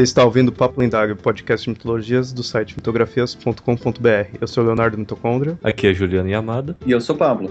Você está ouvindo o Papo Lendário, podcast de mitologias do site mitografias.com.br. Eu sou Leonardo Mitocôndria. Aqui é Juliana Yamada. E eu sou Pablo.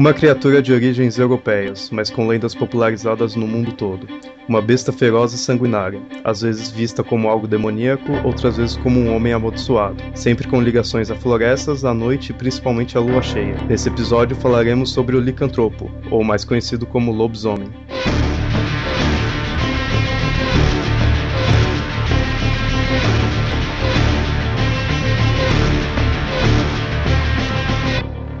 Uma criatura de origens europeias, mas com lendas popularizadas no mundo todo. Uma besta feroz e sanguinária, às vezes vista como algo demoníaco, outras vezes como um homem amaldiçoado, sempre com ligações a florestas, à noite e principalmente à lua cheia. Nesse episódio falaremos sobre o licantropo, ou mais conhecido como lobisomem.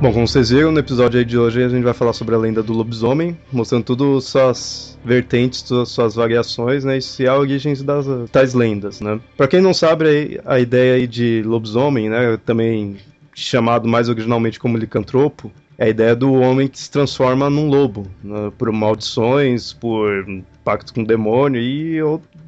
Bom, como vocês viram no episódio de hoje, a gente vai falar sobre a lenda do lobisomem, mostrando tudo suas vertentes, suas, variações, né, e a origens das tais lendas, né. Para quem não sabe, a ideia de lobisomem, né, também chamado mais originalmente como licantropo, é a ideia do homem que se transforma num lobo, né, por maldições, por pacto com o demônio e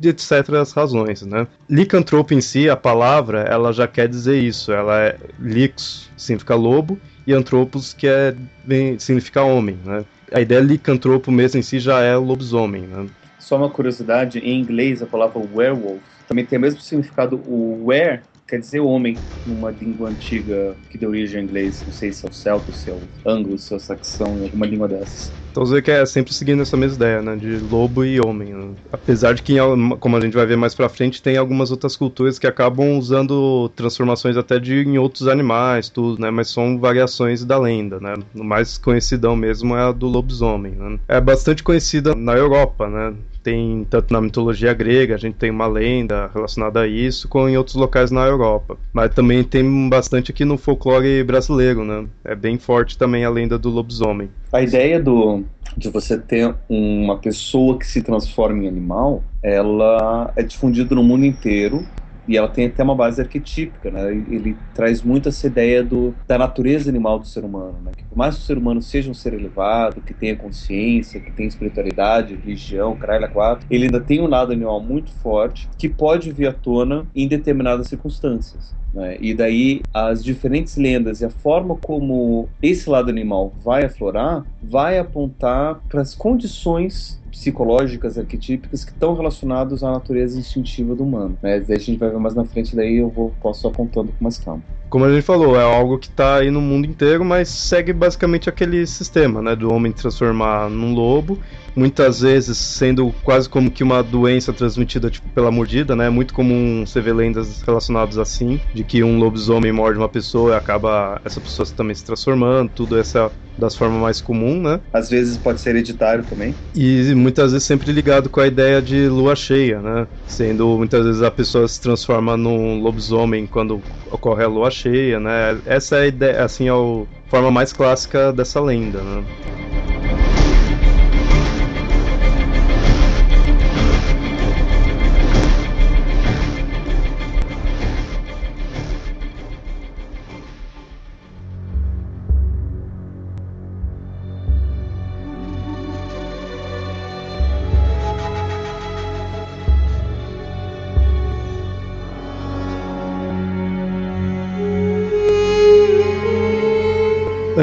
etc. as razões, né? Licantropo em si, a palavra, ela já quer dizer isso, ela é lix, significa lobo, e antropos, que é, vem, significa homem, né? A ideia licantropo mesmo em si já é lobisomem, né? Só uma curiosidade, em inglês a palavra werewolf também tem o mesmo significado, o were quer dizer homem numa língua antiga que deu origem ao inglês, não sei se é o celta, se é o anglo, se é o saxão, alguma língua dessas. Então você que é sempre seguindo essa mesma ideia, né, de lobo e homem. Né? Apesar de que, como a gente vai ver mais pra frente, tem algumas outras culturas que acabam usando transformações até de em outros animais, tudo, né, mas são variações da lenda, né. O mais conhecidão mesmo é a do lobisomem, né? É bastante conhecida na Europa, né, tem tanto na mitologia grega, a gente tem uma lenda relacionada a isso, como em outros locais na Europa. Mas também tem bastante aqui no folclore brasileiro, né? É bem forte também a lenda do lobisomem. A ideia do, de você ter uma pessoa que se transforma em animal, ela é difundida no mundo inteiro e ela tem até uma base arquetípica, né? Ele traz muito essa ideia do, da natureza animal do ser humano, né? Que por mais que o ser humano seja um ser elevado, que tenha consciência, que tenha espiritualidade, religião, caralho, quatro, ele ainda tem um lado animal muito forte que pode vir à tona em determinadas circunstâncias. Né? E daí as diferentes lendas e a forma como esse lado animal vai aflorar vai apontar para as condições psicológicas, arquetípicas que estão relacionados à natureza instintiva do humano. Né? Daí a gente vai ver mais na frente, daí eu vou posso apontando com mais calma. Como a gente falou, é algo que está aí no mundo inteiro, mas segue basicamente aquele sistema, né, do homem transformar num lobo muitas vezes sendo quase como que uma doença transmitida tipo, pela mordida, né? É muito comum você ver lendas relacionadas assim, de que um lobisomem morde uma pessoa e acaba essa pessoa também se transformando, tudo essa das formas mais comum, né? Às vezes pode ser hereditário também. E muitas vezes sempre ligado com a ideia de lua cheia, né? Sendo muitas vezes a pessoa se transforma num lobisomem quando ocorre a lua cheia, né? Essa é a ideia, assim, é a forma mais clássica dessa lenda, né?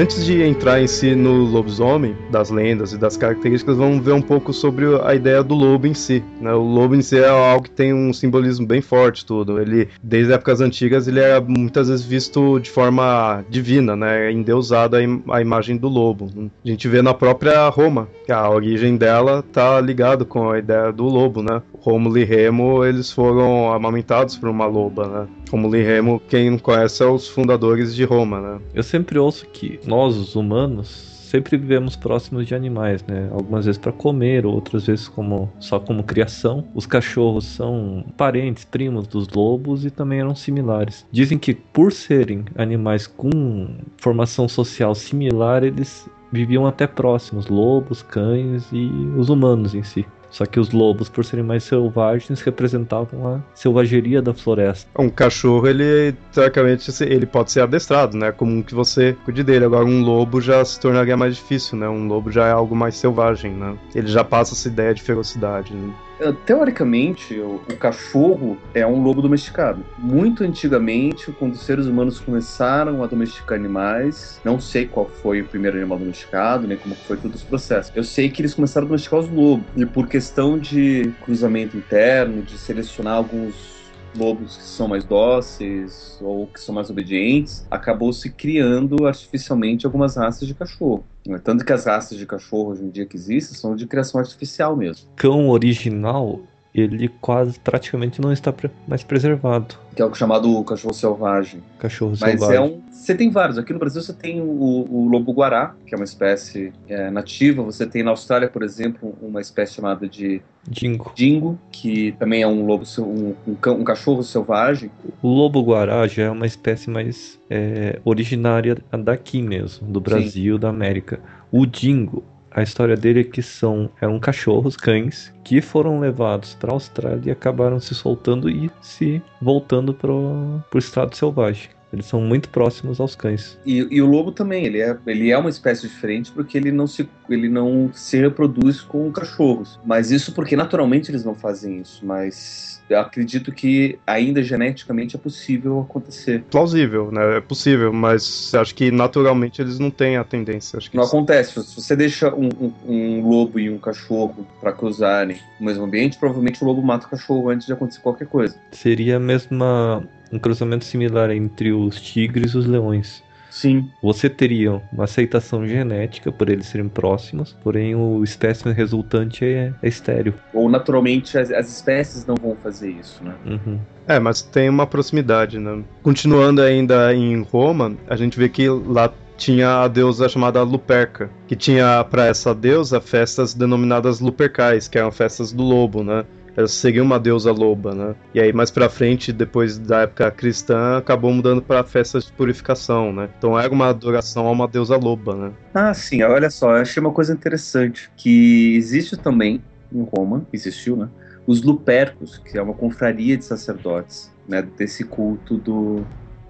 Antes de entrar em si no lobisomem, das lendas e das características, vamos ver um pouco sobre a ideia do lobo em si. Né? O lobo em si é algo que tem um simbolismo bem forte, tudo. Ele, desde épocas antigas, ele é muitas vezes visto de forma divina, né? endeusado a, im a imagem do lobo. A gente vê na própria Roma, que a origem dela tá ligado com a ideia do lobo, né? Rômulo e Remo, eles foram amamentados por uma loba, né? Rômulo e Remo, quem não conhece, são os fundadores de Roma, né? Eu sempre ouço que nós, os humanos, sempre vivemos próximos de animais, né? Algumas vezes para comer, outras vezes como só como criação. Os cachorros são parentes, primos dos lobos e também eram similares. Dizem que por serem animais com formação social similar, eles viviam até próximos, lobos, cães e os humanos em si. Só que os lobos, por serem mais selvagens, representavam a selvageria da floresta. Um cachorro, ele, teoricamente, ele pode ser adestrado, né? Comum que você cuide dele. Agora, um lobo já se tornaria mais difícil, né? Um lobo já é algo mais selvagem, né? Ele já passa essa ideia de ferocidade, né? Eh, teoricamente, o, o, cachorro é um lobo domesticado. Muito antigamente, quando os seres humanos começaram a domesticar animais, não sei qual foi o primeiro animal domesticado, nem como foi todo esse processo. Eu sei que eles começaram a domesticar os lobos. E por questão de cruzamento interno, de selecionar alguns lobos que são mais dóceis ou que são mais obedientes, acabou se criando artificialmente algumas raças de cachorro. Tanto que as raças de cachorro hoje em dia que existem são de criação artificial mesmo. Cão original, ele quase praticamente não está mais preservado. Que é o chamado cachorro selvagem. Cachorro Mas selvagem. é um você tem vários. Aqui no Brasil você tem o, o lobo-guará, que é uma espécie é, nativa. Você tem na Austrália, por exemplo, uma espécie chamada de dingo, dingo que também é um lobo, um, um, um cachorro selvagem. O lobo-guará já é uma espécie mais é, originária daqui mesmo, do Brasil, Sim. da América. O dingo a história dele é que são eram cachorros, cães, que foram levados para a Austrália e acabaram se soltando e se voltando para o estado selvagem. Eles são muito próximos aos cães. E, e, o lobo também, ele é, ele é uma espécie diferente porque ele não, se, ele não se reproduz com cachorros. Mas isso porque naturalmente eles não fazem isso. Mas eu acredito que ainda geneticamente é possível acontecer. Plausível, né? É possível, mas acho que naturalmente eles não têm a tendência. Acho que não isso... acontece. Se você deixa um, um, um lobo e um cachorro para cruzarem no mesmo ambiente, provavelmente o lobo mata o cachorro antes de acontecer qualquer coisa. Seria a mesma um cruzamento similar entre os tigres e os leões. Sim. Você teria uma aceitação genética por eles serem próximos, porém o espécime resultante é, é estéreo. Ou naturalmente as, as, espécies não vão fazer isso, né? Uhum. É, mas tem uma proximidade, né? Continuando ainda em Roma, a gente vê que lá tinha a deusa chamada Luperca, que tinha para essa deusa festas denominadas Lupercais, que eram festas do lobo, né? Ela seria uma deusa loba, né? E aí mais para frente, depois da época cristã, acabou mudando para festas de purificação, né? Então era uma adoração a uma deusa loba, né? Ah, sim. Olha só, eu achei uma coisa interessante que existe também em Roma, existiu, né? Os Lupercos, que é uma confraria de sacerdotes, né? Desse culto do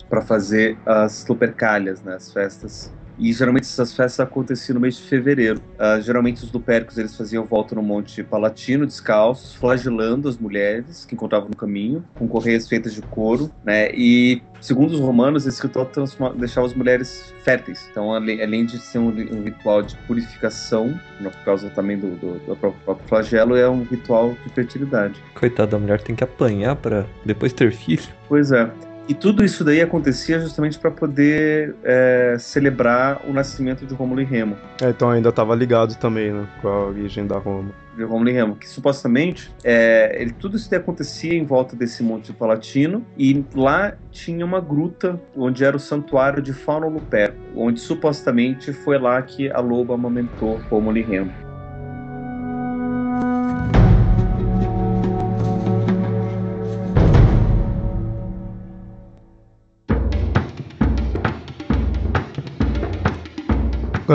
para fazer as Lupercalhas, né? As festas e geralmente essas festas aconteciam no mês de fevereiro. Uh, geralmente os lupéricos eles faziam volta no Monte Palatino, descalços, flagelando as mulheres que encontravam no caminho, com correias feitas de couro, né? E segundo os romanos, esse ritual deixava as mulheres férteis. Então, além de ser um, um ritual de purificação, né, por causa também do, do, do, próprio flagelo, é um ritual de fertilidade. Coitada, a mulher tem que apanhar para depois ter filho. Pois é. E tudo isso daí acontecia justamente para poder é, celebrar o nascimento de Rômulo e Remo. É, então ainda estava ligado também né, com a origem da Roma. De Rômulo e Remo, que supostamente é, ele, tudo isso daí acontecia em volta desse Monte Palatino e lá tinha uma gruta onde era o santuário de Fauno Luperco, onde supostamente foi lá que a loba amamentou Rômulo e Remo.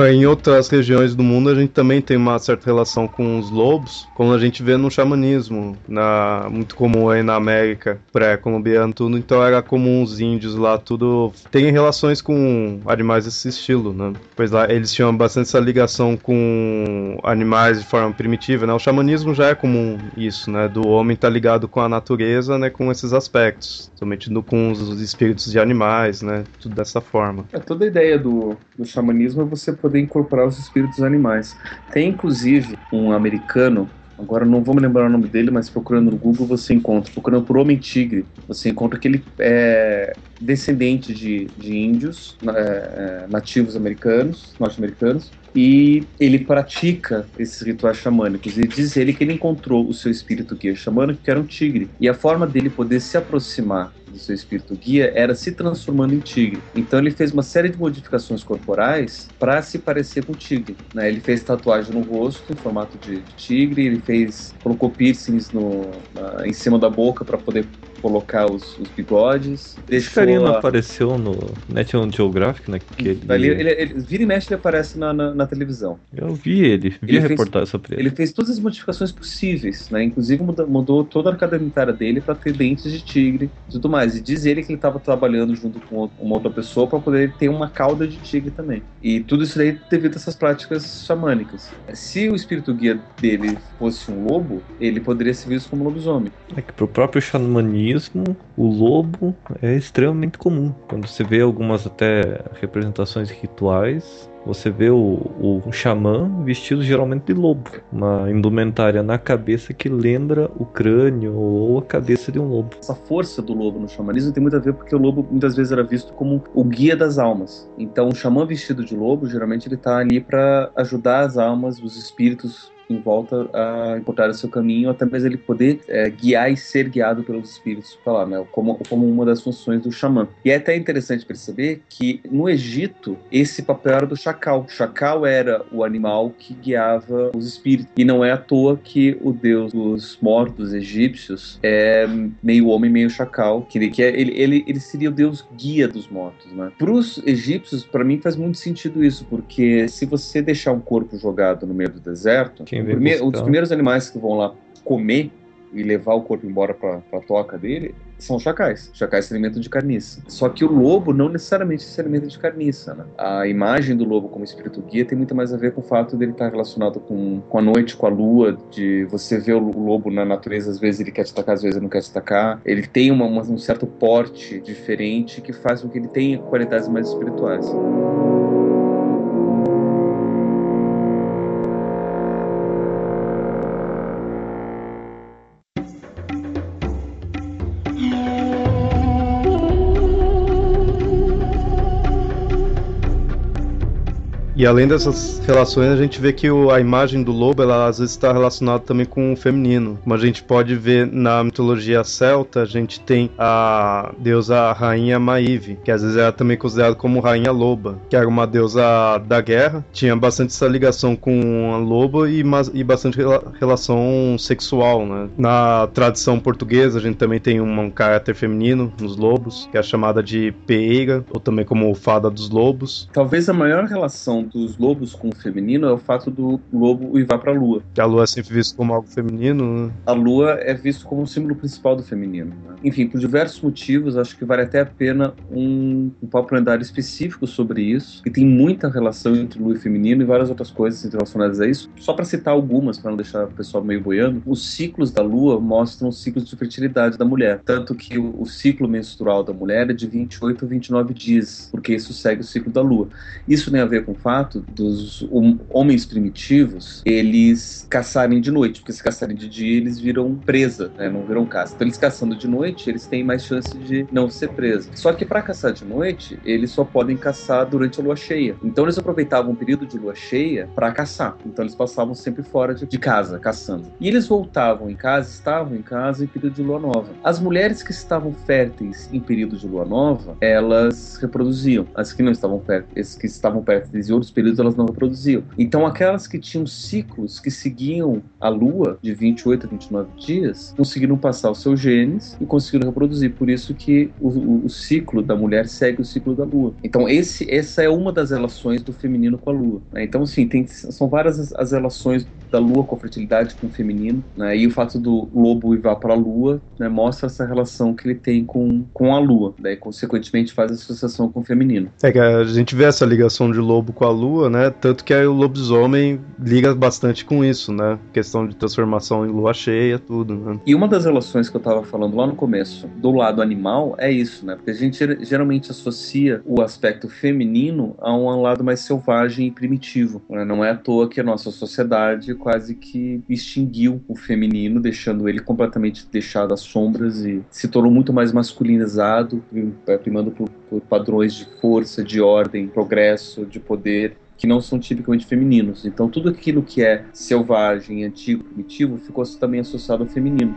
Em outras regiões do mundo a gente também tem uma certa relação com os lobos, como a gente vê no xamanismo, na, muito comum aí na América pré-colombiana, tudo. Então era comum os índios lá, tudo tem relações com animais desse estilo, né? Pois lá eles tinham bastante essa ligação com animais de forma primitiva, né? O xamanismo já é comum isso, né? Do homem estar tá ligado com a natureza, né? Com esses aspectos, somente no, com os espíritos de animais, né? Tudo dessa forma. É toda a ideia do, do xamanismo é você poder incorporar os espíritos animais. Tem inclusive um americano, agora não vou me lembrar o nome dele, mas procurando no Google você encontra, procurando por Homem Tigre, você encontra que ele é descendente de, de índios é, é, nativos americanos, norte-americanos, e ele pratica esses rituais xamânicos. E diz ele que ele encontrou o seu espírito guia xamânico, que era um tigre. E a forma dele poder se aproximar do seu espírito guia era se transformando em tigre. Então ele fez uma série de modificações corporais para se parecer com o tigre. Né? Ele fez tatuagem no rosto em formato de, tigre, ele fez colocou piercings no, na, em cima da boca para poder colocar os, os bigodes. Esse carinha não apareceu no National Geographic naquele. Ali, ele, ele, vira e mexe ele aparece na, na, na televisão. Eu vi ele, vi ele a reportagem sobre ele. Ele fez todas as modificações possíveis, né? Inclusive mudou, mudou toda a arcada dentária dele para ter dentes de tigre e tudo mais. E diz ele que ele estava trabalhando junto com uma outra pessoa para poder ter uma cauda de tigre também. E tudo isso daí devido a essas práticas xamânicas. Se o espírito guia dele fosse um lobo, ele poderia ser visto como lobisomem. É que pro próprio xamanismo, o lobo é extremamente comum. Quando você vê algumas até representações rituais, você vê o, o xamã vestido geralmente de lobo, uma indumentária na cabeça que lembra o crânio ou a cabeça de um lobo. Essa força do lobo no xamanismo tem muito a ver porque o lobo muitas vezes era visto como o guia das almas. Então, o xamã vestido de lobo, geralmente ele está ali para ajudar as almas, os espíritos em volta a encontrar o seu caminho, até mesmo ele poder é, guiar e ser guiado pelos espíritos para lá, né? Como, como uma das funções do xamã. E é até interessante perceber que no Egito esse papel era do chacal. O chacal era o animal que guiava os espíritos. E não é à toa que o deus dos mortos egípcios é meio homem, meio chacal. Que, que é, ele, ele, ele seria o deus guia dos mortos, né? Para os egípcios, para mim faz muito sentido isso, porque se você deixar um corpo jogado no meio do deserto, primeiro, um dos primeiros animais que vão lá comer e levar o corpo embora para a toca dele são chacais. Chacais se alimentam de carniça. Só que o lobo não necessariamente se alimenta de carniça. Né? A imagem do lobo como espírito guia tem muito mais a ver com o fato dele estar relacionado com, com a noite, com a lua, de você ver o lobo na natureza, às vezes ele quer te atacar, às vezes ele não quer te atacar. Ele tem uma, uma, um certo porte diferente que faz com que ele tenha qualidades mais espirituais. E além dessas relações, a gente vê que o, a imagem do lobo, ela às vezes está relacionada também com o feminino. Como a gente pode ver na mitologia celta, a gente tem a deusa rainha Maíve, que às vezes era também considerada como rainha loba, que era uma deusa da guerra, tinha bastante essa ligação com a lobo e, e bastante rela relação sexual, né? Na tradição portuguesa, a gente também tem um, um caráter feminino nos lobos, que é chamada de peeira, ou também como fada dos lobos. Talvez a maior relação dos lobos com o feminino é o fato do lobo uivar para a lua. Que a lua é sempre vista como algo feminino, né? A lua é vista como o símbolo principal do feminino. Né? Enfim, por diversos motivos, acho que vale até a pena um, um papo lendário específico sobre isso, que tem muita relação entre lua e feminino e várias outras coisas relacionadas a isso. Só para citar algumas, para não deixar o pessoal meio boiando, os ciclos da lua mostram os ciclos de fertilidade da mulher. Tanto que o, o ciclo menstrual da mulher é de 28 a 29 dias, porque isso segue o ciclo da lua. Isso tem a ver com o fato fato dos homens primitivos eles caçarem de noite, porque se caçarem de dia eles viram presa, né, não viram caça. Então eles caçando de noite, eles têm mais chance de não ser presos. Só que para caçar de noite, eles só podem caçar durante a lua cheia. Então eles aproveitavam o período de lua cheia para caçar. Então eles passavam sempre fora de, de casa, caçando. E eles voltavam em casa, estavam em casa em período de lua nova. As mulheres que estavam férteis em período de lua nova, elas reproduziam. As que não estavam férteis, que estavam férteis em outros períodos elas não reproduziam. Então aquelas que tinham ciclos que seguiam a lua de 28 a 29 dias, conseguiram passar os seus genes e conseguiram reproduzir. Por isso que o, o, o ciclo da mulher segue o ciclo da lua. Então esse, essa é uma das relações do feminino com a lua. Né? Então sim, tem, são várias as, as, relações da lua com a fertilidade, com o feminino. Né? E o fato do lobo ir para a lua né, mostra essa relação que ele tem com, com a lua. Daí, consequentemente, faz associação com o feminino. É que a gente vê essa ligação de lobo com a lua né? Tanto que aí o lobisomem liga bastante com isso, né? Questão de transformação em lua cheia, tudo, né? E uma das relações que eu tava falando lá no começo, do lado animal, é isso, né? Porque a gente geralmente associa o aspecto feminino a um lado mais selvagem e primitivo. Né? Não é à toa que a nossa sociedade quase que extinguiu o feminino, deixando ele completamente deixado às sombras e se tornou muito mais masculinizado, primando por, por padrões de força, de ordem, progresso, de poder que não são tipicamente femininos. Então, tudo aquilo que é selvagem, antigo, primitivo, ficou também associado ao feminino.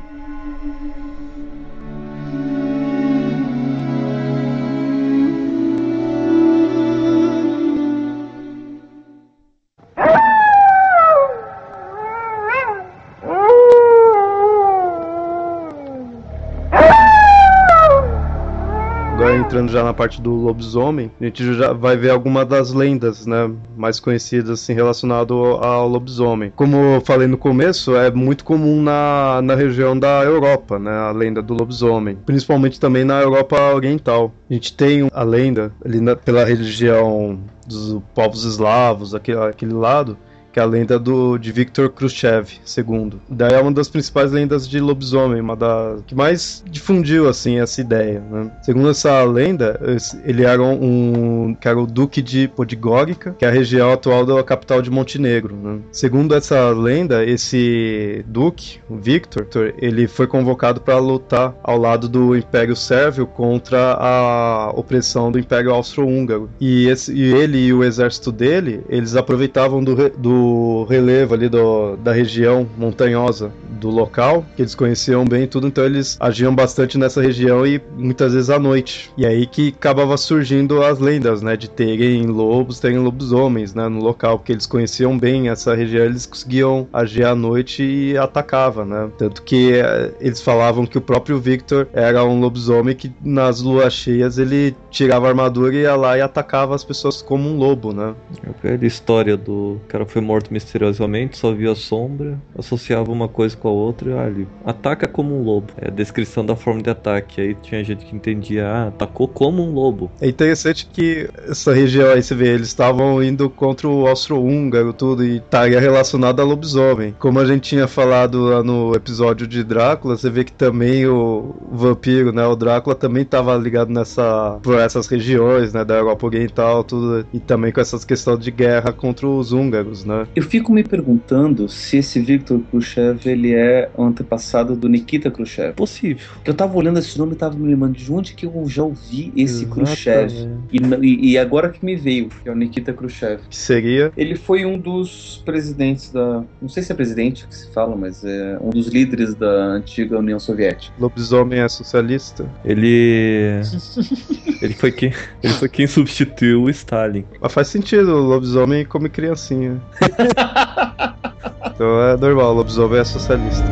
Entrando já na parte do lobisomem, a gente já vai ver alguma das lendas, né, mais conhecidas assim relacionado ao lobisomem. Como eu falei no começo, é muito comum na, na região da Europa, né, a lenda do lobisomem, principalmente também na Europa Oriental. A gente tem a lenda ali na, pela religião dos povos eslavos, aquele, aquele lado, que é a lenda do, de Viktor Khrushchev II. Daí é uma das principais lendas de lobisomem, uma da que mais difundiu assim essa ideia. Né? Segundo essa lenda, ele era um, que era o duque de Podgorica, que é a região atual da capital de Montenegro. Né? Segundo essa lenda, esse duque, o Victor, ele foi convocado para lutar ao lado do Império Sérvio contra a opressão do Império Austro-Húngaro. E, e ele e o exército dele, eles aproveitavam do, do relevo ali do, da região montanhosa do local, que eles conheciam bem tudo, então eles agiam bastante nessa região e muitas vezes à noite. E aí que acabava surgindo as lendas, né, de terem lobos, terem lobisomens, né, no local, porque eles conheciam bem essa região, eles conseguiam agir à noite e atacava, né? Tanto que eh, eles falavam que o próprio Victor era um lobisomem que nas luas cheias ele tirava a armadura e ia lá e atacava as pessoas como um lobo, né? A velha história do cara foi morto misteriosamente, só viu a sombra, associava uma coisa com a outra ah, ele ataca como um lobo. É a descrição da forma de ataque. Aí tinha gente que entendia, ah, atacou como um lobo. É interessante que essa região aí, você vê, eles estavam indo contra o austro-húngaro, tudo, e estaria relacionado a lobisomem. Como a gente tinha falado lá no episódio de Drácula, você vê que também o vampiro, né, o Drácula também estava ligado nessa, por essas regiões, né, da Europa Oriental, tudo, e também com essas questões de guerra contra os húngaros, né. Eu fico me perguntando se esse Victor Khrushchev ele é antepassado do Nikita Khrushchev. Possível. Eu tava olhando esse nome e tava me lembrando de onde que eu já ouvi esse Exatamente. Khrushchev. E, e, agora que me veio, que é o Nikita Khrushchev. Que seria? Ele foi um dos presidentes da. Não sei se é presidente que se fala, mas é um dos líderes da antiga União Soviética. Lobisomem é socialista? Ele. ele foi quem. Ele foi quem substituiu o Stalin. Mas faz sentido, o lobisomem come criancinha. então é normal, o lobisomem é socialista.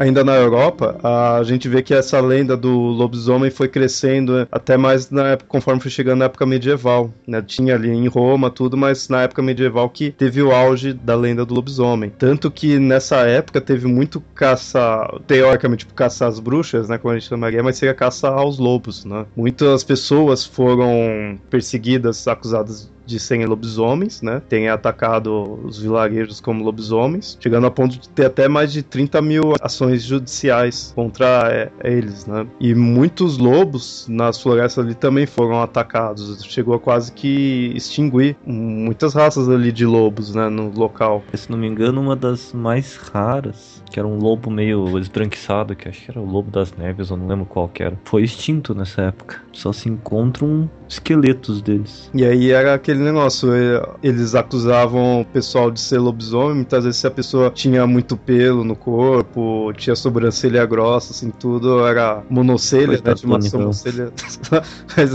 Ainda na Europa, a gente vê que essa lenda do lobisomem foi crescendo até mais na época, conforme foi chegando na época medieval. Né? Tinha ali em Roma tudo, mas na época medieval que teve o auge da lenda do lobisomem. Tanto que nessa época teve muito caça, teoricamente, tipo, caça às bruxas, né? Como a gente chamaria, mas seria caça aos lobos, né? Muitas pessoas foram perseguidas, acusadas de serem lobisomens, né? Tem atacado os vilarejos como lobisomens, chegando a ponto de ter até mais de 30 mil ações judiciais contra é, eles, né? E muitos lobos nas florestas ali também foram atacados. Chegou a quase que extinguir muitas raças ali de lobos, né? No local. Se não me engano, uma das mais raras, que era um lobo meio esbranquiçado, que acho que era o lobo das neves, eu não lembro qual que era, foi extinto nessa época. Só se encontram esqueletos deles. E aí era aquele negócio, eles acusavam o pessoal de ser lobisomem, muitas vezes se a pessoa tinha muito pelo no corpo, tinha sobrancelha grossa, assim, tudo era monocelha, né, de uma sobrancelha. Mas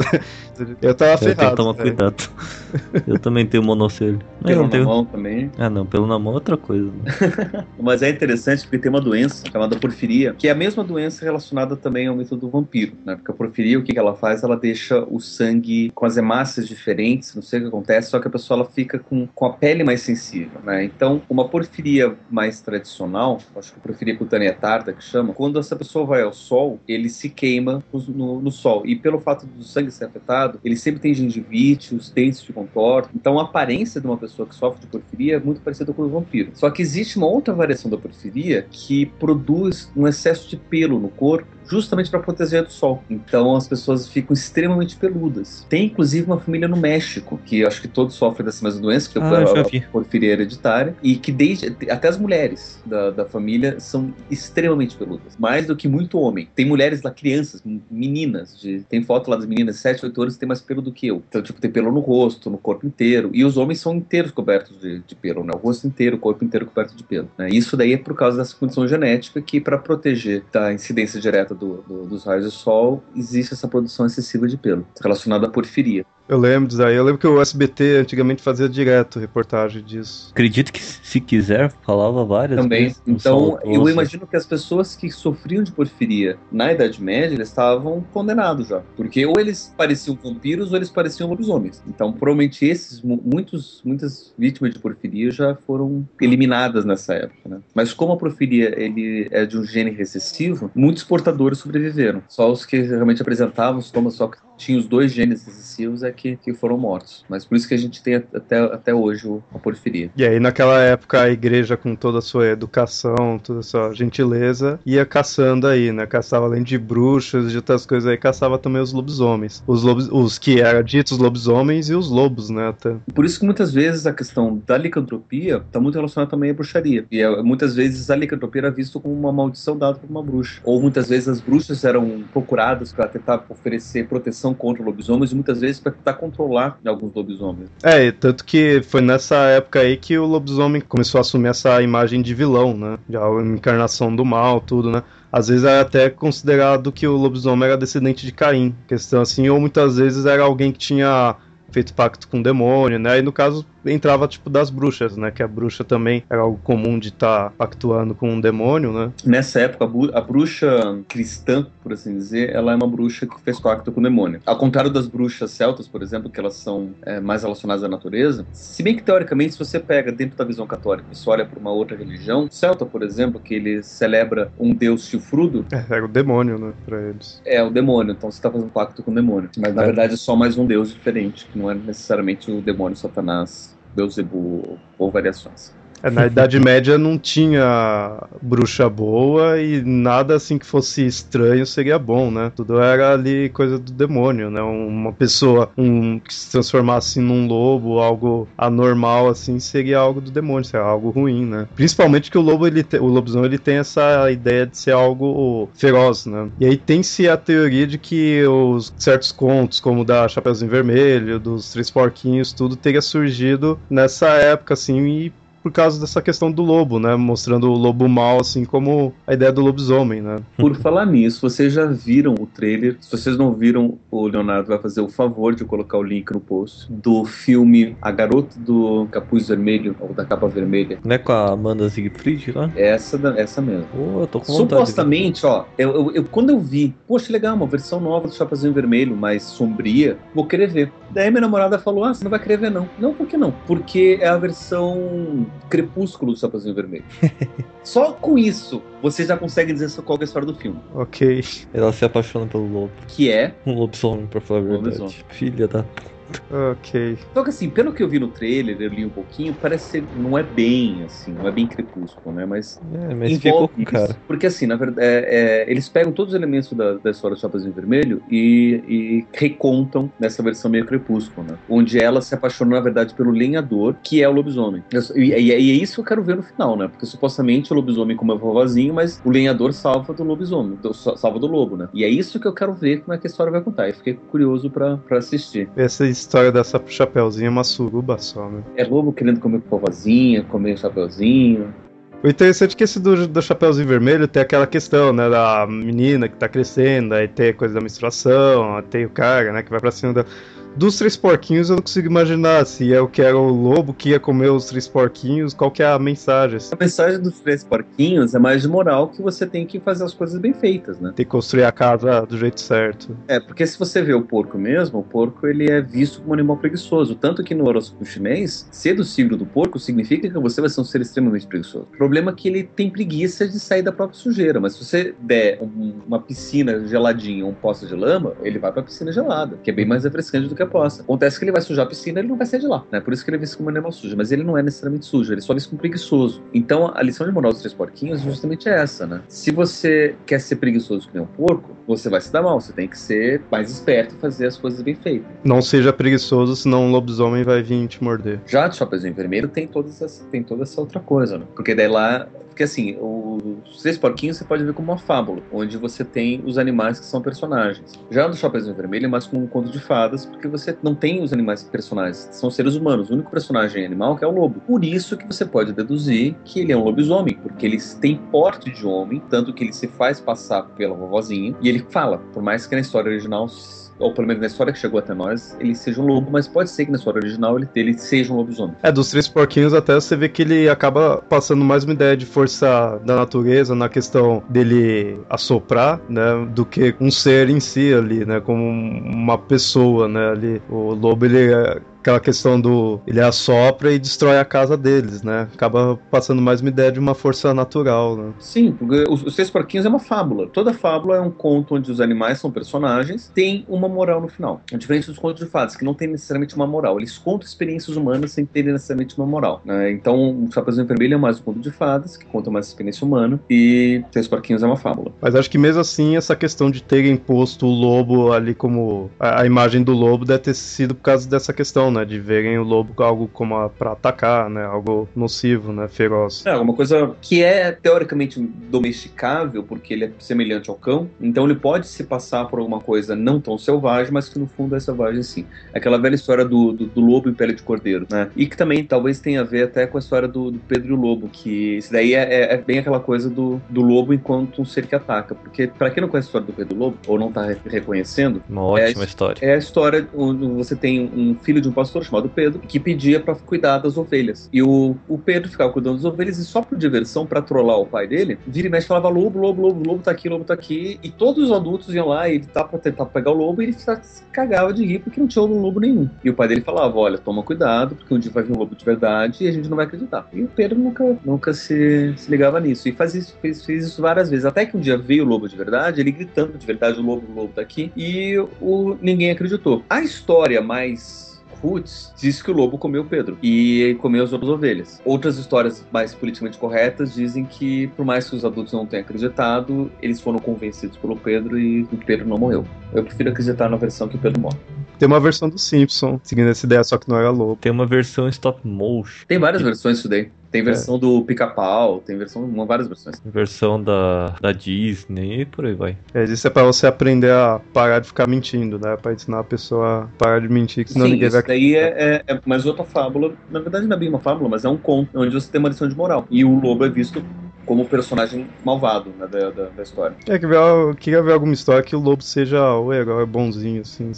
eu tava ferrado. Tem que tomar né? cuidado. Eu também tenho monocelho. Pelo na tenho... mão também. Ah, não, pelo na mão é outra coisa. Né? Mas é interessante porque tem uma doença chamada porfiria, que é a mesma doença relacionada também ao método do vampiro, né? Porque a porfiria, o que, ela faz? Ela deixa o sangue com as hemácias diferentes, não sei o que acontece, só que a pessoa ela fica com, com a pele mais sensível, né? Então, uma porfiria mais tradicional, acho que a porfiria cutânea tarda que chama, quando essa pessoa vai ao sol, ele se queima no, no sol. E pelo fato do sangue ser afetado, ele sempre tem gengivite, os dentes ficam contortam. Então, a aparência de uma pessoa que sofre de porfiria é muito parecida com o vampiro. Só que existe uma outra variação da porfiria que produz um excesso de pelo no corpo justamente para proteger do sol. Então as pessoas ficam extremamente peludas. Tem inclusive uma família no México que acho que todos sofrem dessa mesma doença, que é ah, a, porfiria hereditária, e que desde até as mulheres da, da família são extremamente peludas, mais do que muito homem. Tem mulheres lá, crianças, meninas, de, tem foto lá das meninas de 7, 8 anos tem mais pelo do que eu. Então, tipo, tem pelo no rosto, no corpo inteiro, e os homens são inteiros cobertos de, de pelo, né? O rosto inteiro, o corpo inteiro coberto de pelo. Né? Isso daí é por causa dessa condição genética que, para proteger da incidência direta do, do, dos raios do sol, existe essa produção excessiva de pelo, relacionada à porfiria. Eu lembro disso aí. Eu lembro que o SBT antigamente fazia direto reportagem disso. Acredito que, se quiser, falava várias Também. vezes. Então, eu Doce. imagino que as pessoas que sofriam de porfiria na Idade Média, eles estavam condenados já. Porque ou eles pareciam vampiros ou eles pareciam lobisomens. Então, provavelmente esses, mu- muitos, muitas vítimas de porfiria já foram eliminadas nessa época, né? Mas como a porfiria ele é de um gene recessivo, muitos portadores sobreviveram. Só os que realmente apresentavam os sintomas, só que tinham os dois genes recessivos é que, que foram mortos. Mas por isso que a gente tem até, até hoje a porfiria. E aí, naquela época, a igreja, com toda a sua educação, toda a sua gentileza, ia caçando aí, né? Caçava além de bruxas, de outras coisas aí, caçava também os lobisomens. Os, lobis, os que eram ditos lobisomens e os lobos, né? Até. Por isso que muitas vezes a questão da licantropia está muito relacionada também à bruxaria. E é, muitas vezes a licantropia era vista como uma maldição dada por uma bruxa. Ou muitas vezes as bruxas eram procuradas para tentar oferecer proteção contra lobisomens e muitas vezes para tentar controlar alguns lobisomens. É, tanto que foi nessa época aí que o lobisomem começou a assumir essa imagem de vilão, né? Já a encarnação do mal, tudo, né? Às vezes era até considerado que o lobisomem era descendente de Caim. Questão assim, ou muitas vezes era alguém que tinha feito pacto com o demônio, né? E no caso entrava tipo das bruxas, né? Que a bruxa também era algo comum de estar pactuando com um demônio, né? Nessa época, a, bruxa cristã, por assim dizer, ela é uma bruxa que fez pacto com o demônio. Ao contrário das bruxas celtas, por exemplo, que elas são é, mais relacionadas à natureza, se bem que teoricamente, se você pega dentro da visão católica e você olha para uma outra religião, celta, por exemplo, que ele celebra um deus chifrudo, É, era o demônio, né? Pra eles. é o demônio, então você está fazendo pacto com o demônio. Mas na É. verdade é só mais um deus diferente, que não é necessariamente o demônio Satanás, Beuzebu ou variações. É, na Idade Média não tinha bruxa boa e nada assim que fosse estranho seria bom, né? Tudo era ali coisa do demônio, né? Uma pessoa um, que se transformasse num lobo, algo anormal assim, seria algo do demônio, seria algo ruim, né? Principalmente que o lobo, ele te- o lobisomem, ele tem essa ideia de ser algo feroz, né? E aí tem-se a teoria de que os certos contos, como o da Chapeuzinho Vermelho, dos Três Porquinhos, tudo teria surgido nessa época, assim, e por causa dessa questão do lobo, né? Mostrando o lobo mal, assim, como a ideia do lobisomem, né? Por falar nisso, vocês já viram o trailer? Se vocês não viram, o Leonardo vai fazer o favor de colocar o link no post do filme A Garota do Capuz Vermelho, ou da Capa Vermelha. Não é com a Amanda Siegfried lá? É Essa, essa mesmo. Pô, eu tô com vontade. de ver. Supostamente, ó, eu, eu- eu- quando eu vi, poxa, legal, uma versão nova do Chapazinho Vermelho, mais sombria, vou querer ver. Daí minha namorada falou: Ah, você não vai querer ver, não. Não, por que não? Porque é a versão crepúsculo do Chapazinho Vermelho. Só com isso, você já consegue dizer qual é a história do filme. Ok. Ela se apaixona pelo lobo. Que é Um lobisomem, pra falar a verdade. Lobisomem. Filha da. Ok. Só que assim, pelo que eu vi no trailer, eu li um pouquinho, parece ser, não é bem assim, não é bem crepúsculo, né? Mas É, mas ficou com cara. Porque assim, na verdade, é- é, eles pegam todos os elementos da, da história do Chapazinho Vermelho e, e recontam nessa versão meio crepúsculo, né? Onde ela se apaixonou, na verdade, pelo lenhador, que é o lobisomem. E, e- e é isso que eu quero ver no final, né? Porque supostamente o lobisomem como é vovozinho, mas o lenhador salva do lobisomem, do- salva do lobo, né? E é isso que eu quero ver como é que a história vai contar. E fiquei curioso pra, pra assistir. Essa história dessa chapeuzinha é uma suruba só, né? É lobo querendo comer vovozinha, comer chapeuzinho. O interessante é que esse do, do Chapeuzinho Vermelho tem aquela questão, né, da menina que tá crescendo, aí tem a coisa da menstruação, aí tem o cara, né, que vai pra cima da... Dos três porquinhos eu não consigo imaginar se é o que era o lobo que ia comer os três porquinhos, qual que é a mensagem. A mensagem dos três porquinhos é mais de moral que você tem que fazer as coisas bem feitas, né? Tem que construir a casa do jeito certo. É, porque se você vê o porco mesmo, o porco ele é visto como um animal preguiçoso. Tanto que no horóscopo chinês, ser do signo do porco significa que você vai ser um ser extremamente preguiçoso. O problema é que ele tem preguiça de sair da própria sujeira, mas se você der um- uma piscina geladinha, um poço de lama, ele vai pra piscina gelada, que é bem mais refrescante do que a poça. Acontece que ele vai sujar a piscina e ele não vai sair de lá, né? Por isso que ele é visto como um animal sujo, mas ele não é necessariamente sujo, ele é só visto como preguiçoso. Então a lição de moral dos três porquinhos justamente é essa, né? Se você quer ser preguiçoso que nem um porco, você vai se dar mal, você tem que ser mais esperto e fazer as coisas bem feitas. Não seja preguiçoso, senão um lobisomem vai vir te morder. Já de Chapeuzinho Vermelho tem, todas essa, tem toda essa outra coisa, né? Porque daí lá Porque assim, os Três Porquinhos você pode ver como uma fábula, onde você tem os animais que são personagens. Já no Chapeuzinho Vermelho é mais como um conto de fadas, porque você não tem os animais personagens, são seres humanos. O único personagem animal que é o lobo. Por isso que você pode deduzir que ele é um lobisomem, porque ele tem porte de homem, tanto que ele se faz passar pela vovozinha, e ele fala, por mais que na história original ou pelo menos na história que chegou até nós, ele seja um lobo, mas pode ser que na história original ele, ele seja um lobisomem. É, dos três porquinhos até você vê que ele acaba passando mais uma ideia de força da natureza na questão dele assoprar, né, do que um ser em si ali, né, como uma pessoa, né, ali. O lobo, ele é aquela questão do ele assopra e destrói a casa deles, né? Acaba passando mais uma ideia de uma força natural, né? Sim, porque os, os Três Porquinhos é uma fábula. Toda fábula é um conto onde os animais são personagens, tem uma moral no final. É diferente dos contos de fadas, que não tem necessariamente uma moral. Eles contam experiências humanas sem ter necessariamente uma moral. Né? Então, o Chapeuzinho Vermelho é mais um conto de fadas, que conta mais experiência humana, e Três Porquinhos é uma fábula. Mas acho que mesmo assim, essa questão de terem posto o lobo ali como a, a imagem do lobo deve ter sido por causa dessa questão, né? De verem o lobo algo como para atacar, né? Algo nocivo, né? Feroz. É, alguma coisa que é teoricamente domesticável, porque ele é semelhante ao cão. Então ele pode se passar por alguma coisa não tão selvagem, mas que no fundo é selvagem sim. Aquela velha história do, do, do lobo em pele de cordeiro, né? E que também talvez tenha a ver até com a história do, do Pedro e o Lobo, que isso daí é, é, é, bem aquela coisa do, do lobo enquanto um ser que ataca. Porque, para quem não conhece a história do Pedro e o Lobo, ou não tá reconhecendo, uma ótima é a, história. É a história onde você tem um filho de um pastor chamado Pedro, que pedia para cuidar das ovelhas. E o, o Pedro ficava cuidando das ovelhas e só por diversão, para trollar o pai dele, vira e mexe falava lobo, lobo, lobo, lobo tá aqui, lobo tá aqui. E todos os adultos iam lá e ele tá pra tentar pegar o lobo e ele se cagava de rir porque não tinha um lobo nenhum. E o pai dele falava: olha, toma cuidado, porque um dia vai vir um lobo de verdade e a gente não vai acreditar. E o Pedro nunca, nunca se, se ligava nisso. E fazia isso, fez, fez isso várias vezes. Até que um dia veio o lobo de verdade, ele gritando de verdade: o lobo, o lobo tá aqui. E o, ninguém acreditou. A história mais Roots diz que o lobo comeu Pedro e comeu as outras ovelhas. Outras histórias mais politicamente corretas dizem que, por mais que os adultos não tenham acreditado, eles foram convencidos pelo Pedro e o Pedro não morreu. Eu prefiro acreditar na versão que o Pedro morre. Tem uma versão do Simpson, seguindo essa ideia, só que não era lobo. Tem uma versão stop motion. Tem várias versões disso daí. Tem versão é. do pica-pau, tem versão, uma, várias versões. Versão da, da Disney e por aí vai. É, isso é pra você aprender a parar de ficar mentindo, né? Pra ensinar a pessoa a parar de mentir, que senão Sim, ninguém vai isso daí é, é, é mais outra fábula. Na verdade não é bem uma fábula, mas é um conto onde você tem uma lição de moral. E o lobo é visto como personagem malvado né, da, da, da, história. É, que eu queria ver alguma história que o lobo seja o herói bonzinho, assim,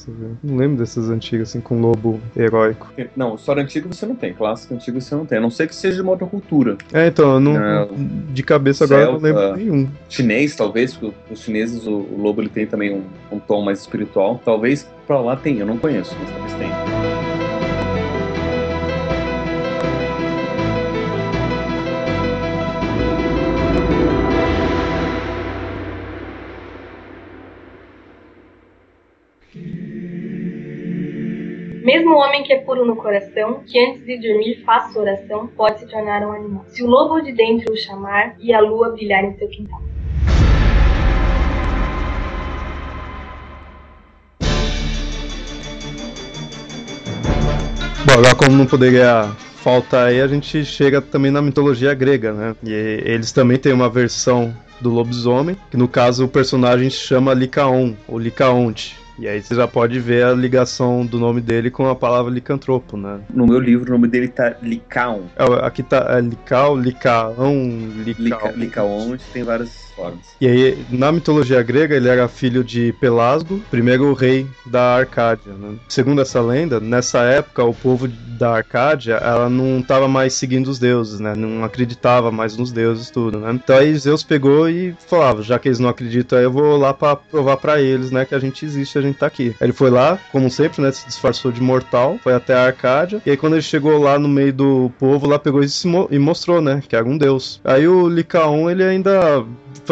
Não lembro dessas antigas, assim, com lobo heróico. Não, história antiga você não tem, clássica antiga você não tem, a não ser que seja de uma outra cultura. É, então, não, de cabeça agora eu não lembro nenhum. Chinês, talvez, porque os chineses, o, o lobo ele tem também um, um tom mais espiritual. Talvez pra lá tenha, eu não conheço, mas talvez tenha. Mesmo o homem que é puro no coração, que antes de dormir faça oração, pode se tornar um animal. Se o lobo de dentro o chamar e a lua brilhar em seu quintal. Bom, agora como não poderia faltar aí, a gente chega também na mitologia grega, né? E eles também têm uma versão do lobisomem, que no caso o personagem se chama Licaon, ou Licaonte. E aí você já pode ver a ligação do nome dele com a palavra licantropo, né? No meu livro, o nome dele tá Licaon. É, aqui tá é Lical, Licaão, Licaon. Licaon, tem várias formas. E aí, na mitologia grega, ele era filho de Pelasgo, primeiro rei da Arcádia. Né? Segundo essa lenda, nessa época, o povo da Arcádia, ela não estava mais seguindo os deuses, né? Não acreditava mais nos deuses tudo, né? Então aí Zeus pegou e falava, já que eles não acreditam, eu vou lá para provar para eles, né, que a gente existe, a gente tá aqui. Aí ele foi lá, como sempre, né, se disfarçou de mortal, foi até a Arcádia, e aí quando ele chegou lá no meio do povo, lá pegou e, mo e mostrou, né, que era um deus. Aí o Licaon, ele ainda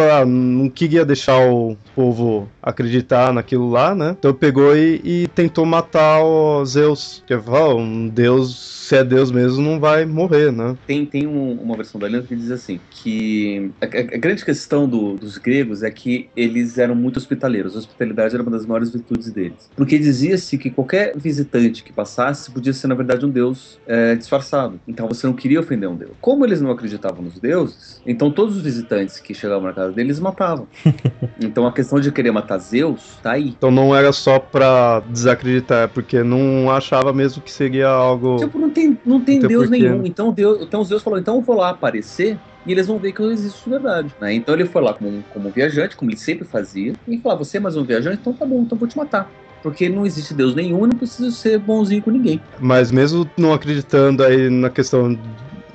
ah, não queria deixar o povo acreditar naquilo lá, né? Então pegou e, e tentou matar o Zeus. Que falou, um Deus, se é Deus mesmo, não vai morrer, né? Tem, tem um, uma versão da lenda que diz assim, que a, a grande questão do, dos gregos é que eles eram muito hospitaleiros. A hospitalidade era uma das maiores atitudes deles. Porque dizia-se que qualquer visitante que passasse podia ser, na verdade, um deus é, disfarçado. Então você não queria ofender um deus. Como eles não acreditavam nos deuses, então todos os visitantes que chegavam na casa deles matavam. então a questão de querer matar Zeus tá aí. Então não era só pra desacreditar, é porque não achava mesmo que seria algo. Tipo, não tem, não tem, não tem Deus nenhum. Então, Deus, então Zeus falou: então eu vou lá aparecer e eles vão ver que eu existo de verdade. Né? Então ele foi lá como, como viajante, como ele sempre fazia, e falou: Você é mais um viajante? Então tá bom, então vou te matar porque não existe Deus nenhum e não preciso ser bonzinho com ninguém. Mas mesmo não acreditando aí na questão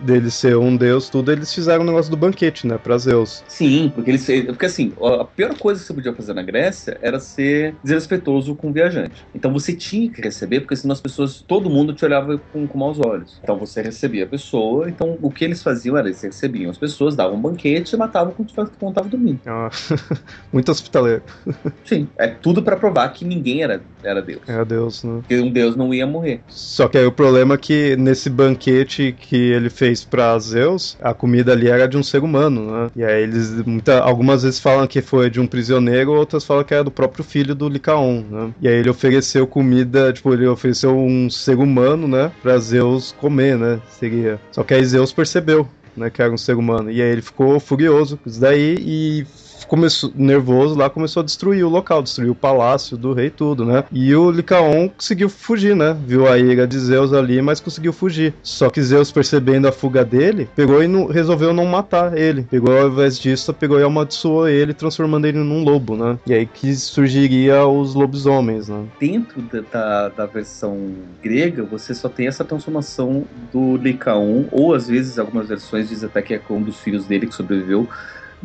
dele ser um deus, tudo, eles fizeram o um negócio do banquete, né, pra Zeus. Sim, porque eles porque assim, a pior coisa que você podia fazer na Grécia era ser desrespeitoso com o viajante. Então você tinha que receber, porque senão as pessoas, todo mundo te olhava com, com maus olhos. Então você recebia a pessoa, então o que eles faziam era eles recebiam as pessoas, davam um banquete e matavam quando estava dormindo. Ah, muito hospitaleiro. Sim, é tudo para provar que ninguém era, era Deus. Era Deus, né? Porque um Deus não ia morrer. Só que aí o problema é que nesse banquete que ele fez fez para Zeus, a comida ali era de um ser humano, né? E aí eles muita, algumas vezes falam que foi de um prisioneiro, outras falam que era do próprio filho do Licaon, né? E aí ele ofereceu comida, tipo, ele ofereceu um ser humano, né, para Zeus comer, né? Seria. Só que aí Zeus percebeu né, que era um ser humano. E aí ele ficou furioso com isso daí e começou nervoso lá, começou a destruir o local, destruiu o palácio do rei tudo, né? E o Licaon conseguiu fugir, né? Viu a ira de Zeus ali, mas conseguiu fugir. Só que Zeus, percebendo a fuga dele, pegou e não, resolveu não matar ele. Pegou, ao invés disso, pegou e amaldiçoou ele, transformando ele num lobo, né? E aí que surgiria os lobisomens, né? Dentro da, da versão grega, você só tem essa transformação do Licaon, ou às vezes, algumas versões dizem até que é um dos filhos dele que sobreviveu,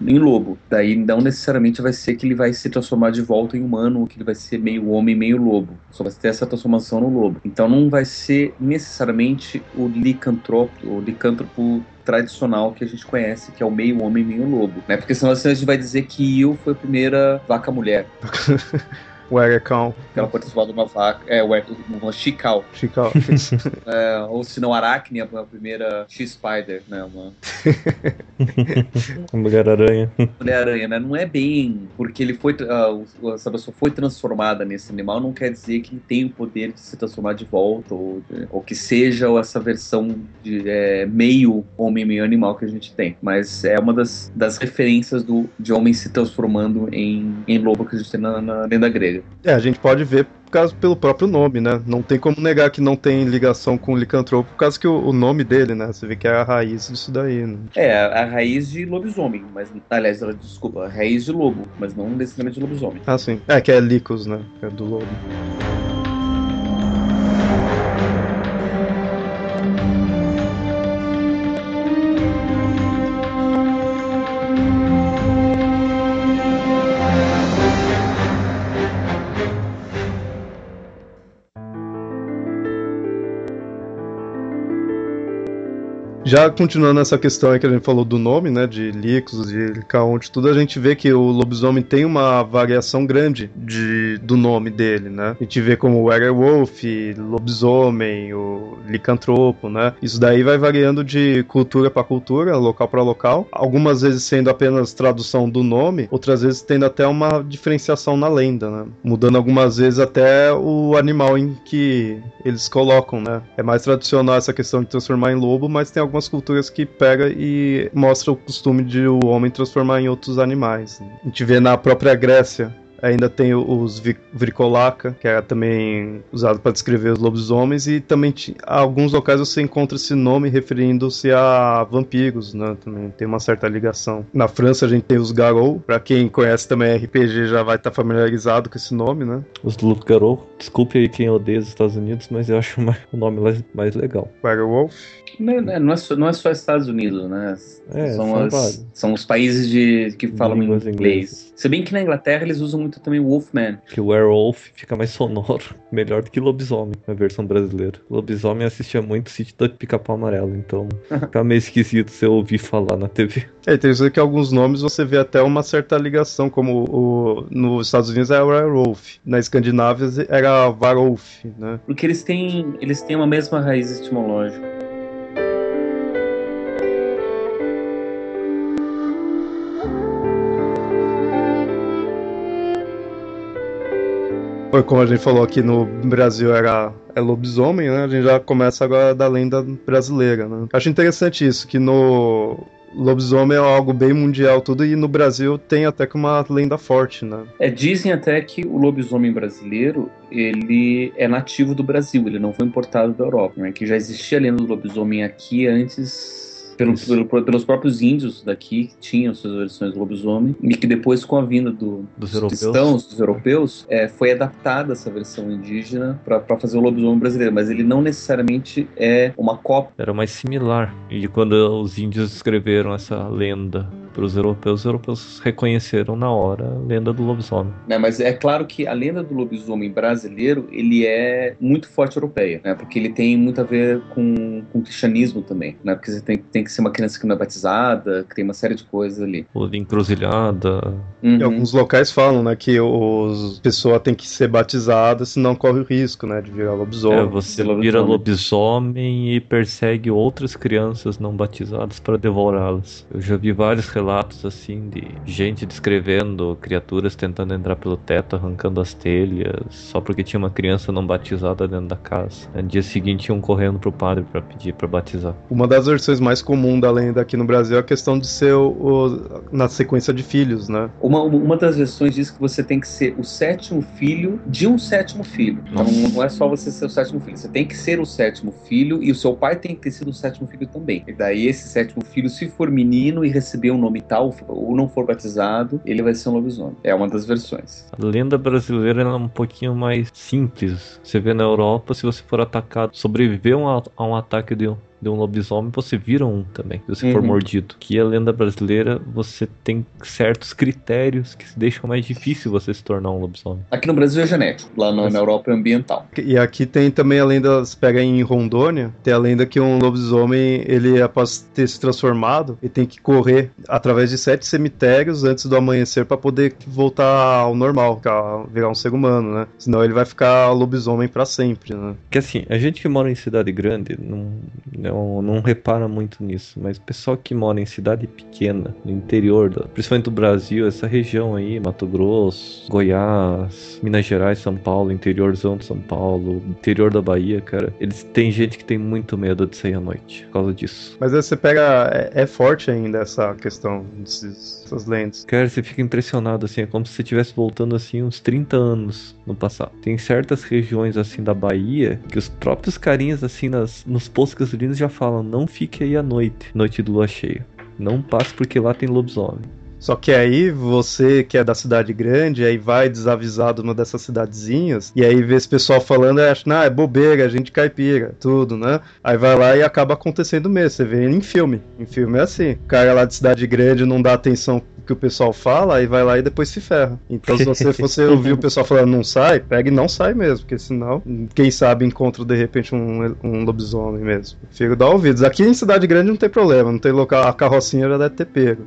em lobo. Daí não necessariamente vai ser que ele vai se transformar de volta em humano, ou que ele vai ser meio homem, meio lobo. Só vai ter essa transformação no lobo. Então não vai ser necessariamente o licantropo, o licântropo tradicional que a gente conhece, que é o meio homem, meio lobo. Né? Porque senão a gente vai dizer que Io foi a primeira vaca mulher. o Erecão. Que ela foi transformada numa vaca. É, uma Chical. Chical. é, ou se não, Aracne, a primeira X-Spider, né? Uma... Mulher-Aranha. Mulher-Aranha, né? Não é bem porque ele foi. Uh, essa pessoa foi transformada nesse animal, não quer dizer que ele tem o poder de se transformar de volta, ou, ou que seja essa versão de é, meio homem, meio animal que a gente tem. Mas é uma das, das referências do, de homem se transformando em, em lobo que a gente tem na, na lenda grega dele. É, a gente pode ver por causa pelo próprio nome, né? Não tem como negar que não tem ligação com o licantropo, por causa que o, o nome dele, né? Você vê que é a raiz disso daí, né? É, a raiz de lobisomem, mas aliás, desculpa, a raiz de lobo, mas não necessariamente de lobisomem. Ah, sim. É, que é licos, né? É do lobo. Já continuando essa questão aí que a gente falou do nome, né, de Licos, de Licaonte, tudo, a gente vê que o lobisomem tem uma variação grande de, do nome dele, né? A gente vê como o werewolf, lobisomem, o licantropo, né? Isso daí vai variando de cultura para cultura, local para local, algumas vezes sendo apenas tradução do nome, outras vezes tendo até uma diferenciação na lenda, né? Mudando algumas vezes até o animal em que eles colocam, né? É mais tradicional essa questão de transformar em lobo, mas tem algumas algumas culturas que pega e mostra o costume de o homem transformar em outros animais. A gente vê na própria Grécia Ainda tem os Vricolaca, que é também usado para descrever os lobisomens, e também em alguns locais você encontra esse nome referindo-se a vampiros, né? Também tem uma certa ligação. Na França a gente tem os Garou, para quem conhece também RPG já vai estar tá familiarizado com esse nome, né? Os Loup-Garou. Desculpe aí quem odeia os Estados Unidos, mas eu acho o nome mais, mais legal. Werewolf. Não é, não, é só, não é só Estados Unidos, né? É, são, as, são os países de, que falam inglês. inglês. Se bem que na Inglaterra eles usam muito também Wolfman. Que o Werewolf fica mais sonoro, melhor do que Lobisomem, na versão brasileira. Lobisomem assistia muito o sítio do Pica-Pau Amarelo, então fica meio esquisito você ouvir falar na TV. É, tem que alguns nomes você vê até uma certa ligação, como o, nos Estados Unidos era Werewolf, na Escandinávia era Varolf, né? Porque eles têm, eles têm uma mesma raiz etimológica. Como a gente falou aqui no Brasil era é lobisomem, né? A gente já começa agora da lenda brasileira, né? Acho interessante isso, que no lobisomem é algo bem mundial tudo e no Brasil tem até que uma lenda forte, né? É, dizem até que o lobisomem brasileiro, ele é nativo do Brasil, ele não foi importado da Europa, né? Que já existia a lenda do lobisomem aqui antes pelo, pelo, pelos próprios índios daqui que tinham suas versões do lobisomem e que depois com a vinda do, Dos dos cristãos, dos europeus, é, foi adaptada essa versão indígena para fazer o lobisomem brasileiro, mas ele não necessariamente é uma cópia. Era mais similar. E quando os índios escreveram essa lenda para os europeus, os europeus reconheceram na hora a lenda do lobisomem. Né? Mas é claro que a lenda do lobisomem brasileiro ele é muito forte europeia, né? porque ele tem muito a ver com, com o cristianismo também, né? porque você tem, tem que ser uma criança que não é batizada, que tem uma série de coisas ali. O de encruzilhada. Uhum. E alguns locais falam, né, que os pessoa tem que ser batizada, senão corre o risco, né, de virar lobisomem. É, você lobisomem. vira lobisomem e persegue outras crianças não batizadas para devorá-las. Eu já vi vários relatos assim de gente descrevendo criaturas tentando entrar pelo teto, arrancando as telhas, só porque tinha uma criança não batizada dentro da casa. No dia seguinte iam correndo pro padre para pedir para batizar. Uma das versões mais comuns da lenda aqui no Brasil é a questão de ser o, o- na sequência de filhos, né? Uma, uma das versões diz que você tem que ser o sétimo filho de um sétimo filho. Então Nossa. não é só você ser o sétimo filho, você tem que ser o sétimo filho e o seu pai tem que ter sido o sétimo filho também. E daí esse sétimo filho, se for menino e receber um nome tal, ou não for batizado, ele vai ser um lobisomem. É uma das versões. A lenda brasileira é um pouquinho mais simples. Você vê na Europa, se você for atacado, sobreviver a, a um ataque de um, de um lobisomem, você vira um também, se você for Uhum. mordido. Que a lenda brasileira, você tem certos critérios que deixam mais difícil você se tornar um lobisomem. Aqui no Brasil é genético, lá na, na Europa é ambiental. E aqui tem também a lenda, se pega em Rondônia, tem a lenda que um lobisomem, ele após ter se transformado, ele tem que correr através de sete cemitérios antes do amanhecer para poder voltar ao normal, ficar- virar um ser humano, né? Senão ele vai ficar lobisomem para sempre, né? Que assim, a gente que mora em cidade grande não, não, não repara muito nisso, mas o pessoal que mora em cidade pequena, no interior, da- principalmente do Brasil, essa região aí, Mato Grosso, Goiás, Minas Gerais, São Paulo, interiorzão de São Paulo, interior da Bahia, cara, eles têm gente que tem muito medo de sair à noite por causa disso. Mas aí você pega, é, é forte ainda essa questão desses, dessas lendas. Cara, você fica impressionado assim, é como se você estivesse voltando assim uns 30 anos no passado. Tem certas regiões assim da Bahia que os próprios carinhas assim nas, nos postos gasolinos já falam: não fique aí à noite, noite de lua cheia. Não passe porque lá tem lobisomem. Só que aí você que é da cidade grande, aí vai desavisado numa dessas cidadezinhas, e aí vê esse pessoal falando, acha, não, é bobeira, gente caipira, tudo, né? Aí vai lá e acaba acontecendo mesmo. Você vê em filme. Em filme é assim. O cara lá de cidade grande não dá atenção que o pessoal fala, aí vai lá e depois se ferra. Então, se você ouvir o pessoal falando não sai, pega e não sai mesmo, porque senão, quem sabe encontra de repente um, um lobisomem mesmo. Prefiro dar ouvidos. Aqui em cidade grande não tem problema, não tem local, a carrocinha já deve ter pego.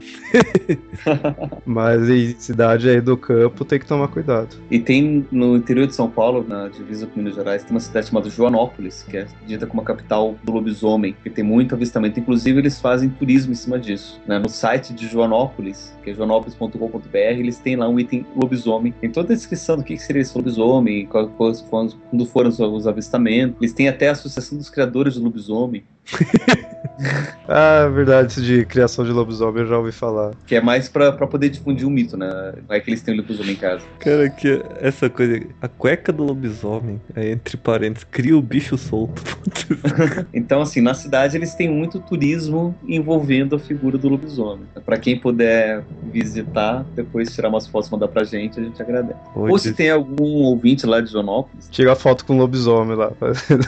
Mas em cidade aí do campo tem que tomar cuidado. E tem no interior de São Paulo, na divisa com Minas Gerais, tem uma cidade chamada Joanópolis, que é dita como a capital do lobisomem, que tem muito avistamento. Inclusive, eles fazem turismo em cima disso. né? No site de Joanópolis, que é eles têm lá um item lobisomem. Tem toda a descrição do que que seria esse lobisomem, quando foram os, os avistamentos. Eles têm até a Associação dos Criadores de Lobisomem, Ah, é verdade, isso de criação de lobisomem eu já ouvi falar. que é mais pra pra poder difundir o mito, né? Não é que eles têm o lobisomem em casa. Cara, que essa coisa. A cueca do lobisomem, é, entre parênteses, cria o bicho solto. Então, assim, na cidade eles têm muito turismo envolvendo a figura do lobisomem. Pra quem puder visitar, depois tirar umas fotos e mandar pra gente, a gente agradece. Ou se tem algum ouvinte lá de Jonópolis. Tira foto com lobisomem lá, fazendo,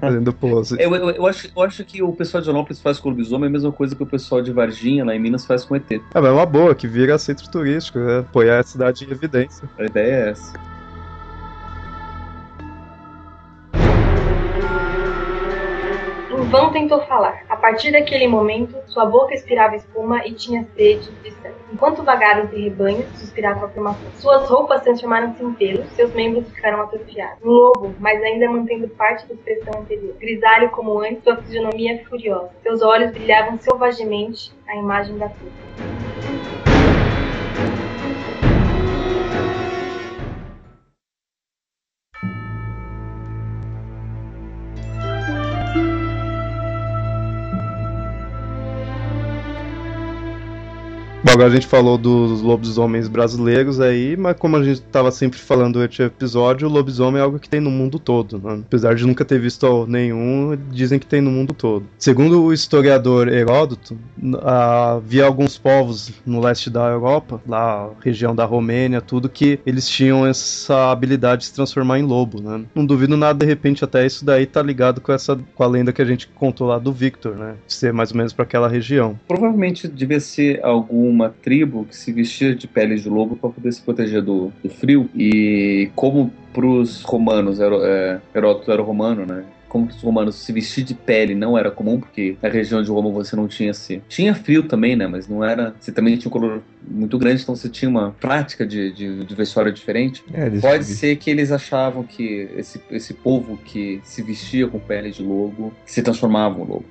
fazendo pose. Eu, eu, eu acho, eu acho que o pessoal de Jonópolis faz com o lobisomem a mesma coisa que o pessoal de Varginha, lá em Minas, faz com ET. Ah, mas é uma boa, que vira centro turístico, né? Apoiar a cidade em evidência. A ideia é essa. Em vão tentou falar. A partir daquele momento, sua boca expirava espuma e tinha sede de sangue. Enquanto vagava entre rebanhos, suspirava afirmação. Suas roupas transformaram-se em pelos, seus membros ficaram atrofiados. Um lobo, mas ainda mantendo parte da expressão anterior. Grisalho como antes, sua fisionomia furiosa. Seus olhos brilhavam selvagemente, a imagem da puta. Bom, agora a gente falou dos lobisomens brasileiros aí, mas como a gente estava sempre falando durante episódio, o lobisomem é algo que tem no mundo todo, né? Apesar de nunca ter visto nenhum, dizem que tem no mundo todo. Segundo o historiador Heródoto, havia alguns povos no leste da Europa, lá região da Romênia, tudo que eles tinham essa habilidade de se transformar em lobo, né? Não duvido nada, de repente até isso daí tá ligado com essa com a lenda que a gente contou lá do Victor, né? De ser mais ou menos para aquela região. Provavelmente devia ser algum uma tribo que se vestia de pele de lobo para poder se proteger do, do, frio. E como para os romanos, é, Heródoto era romano, né? como os romanos se vestir de pele não era comum, porque na região de Roma você não tinha se. Tinha frio também, né? Mas não era. Você também tinha um color muito grande, então você tinha uma prática de, de, de vestuário diferente. É, Pode ser que eles achavam que esse, esse povo que se vestia com pele de lobo se transformava em lobo.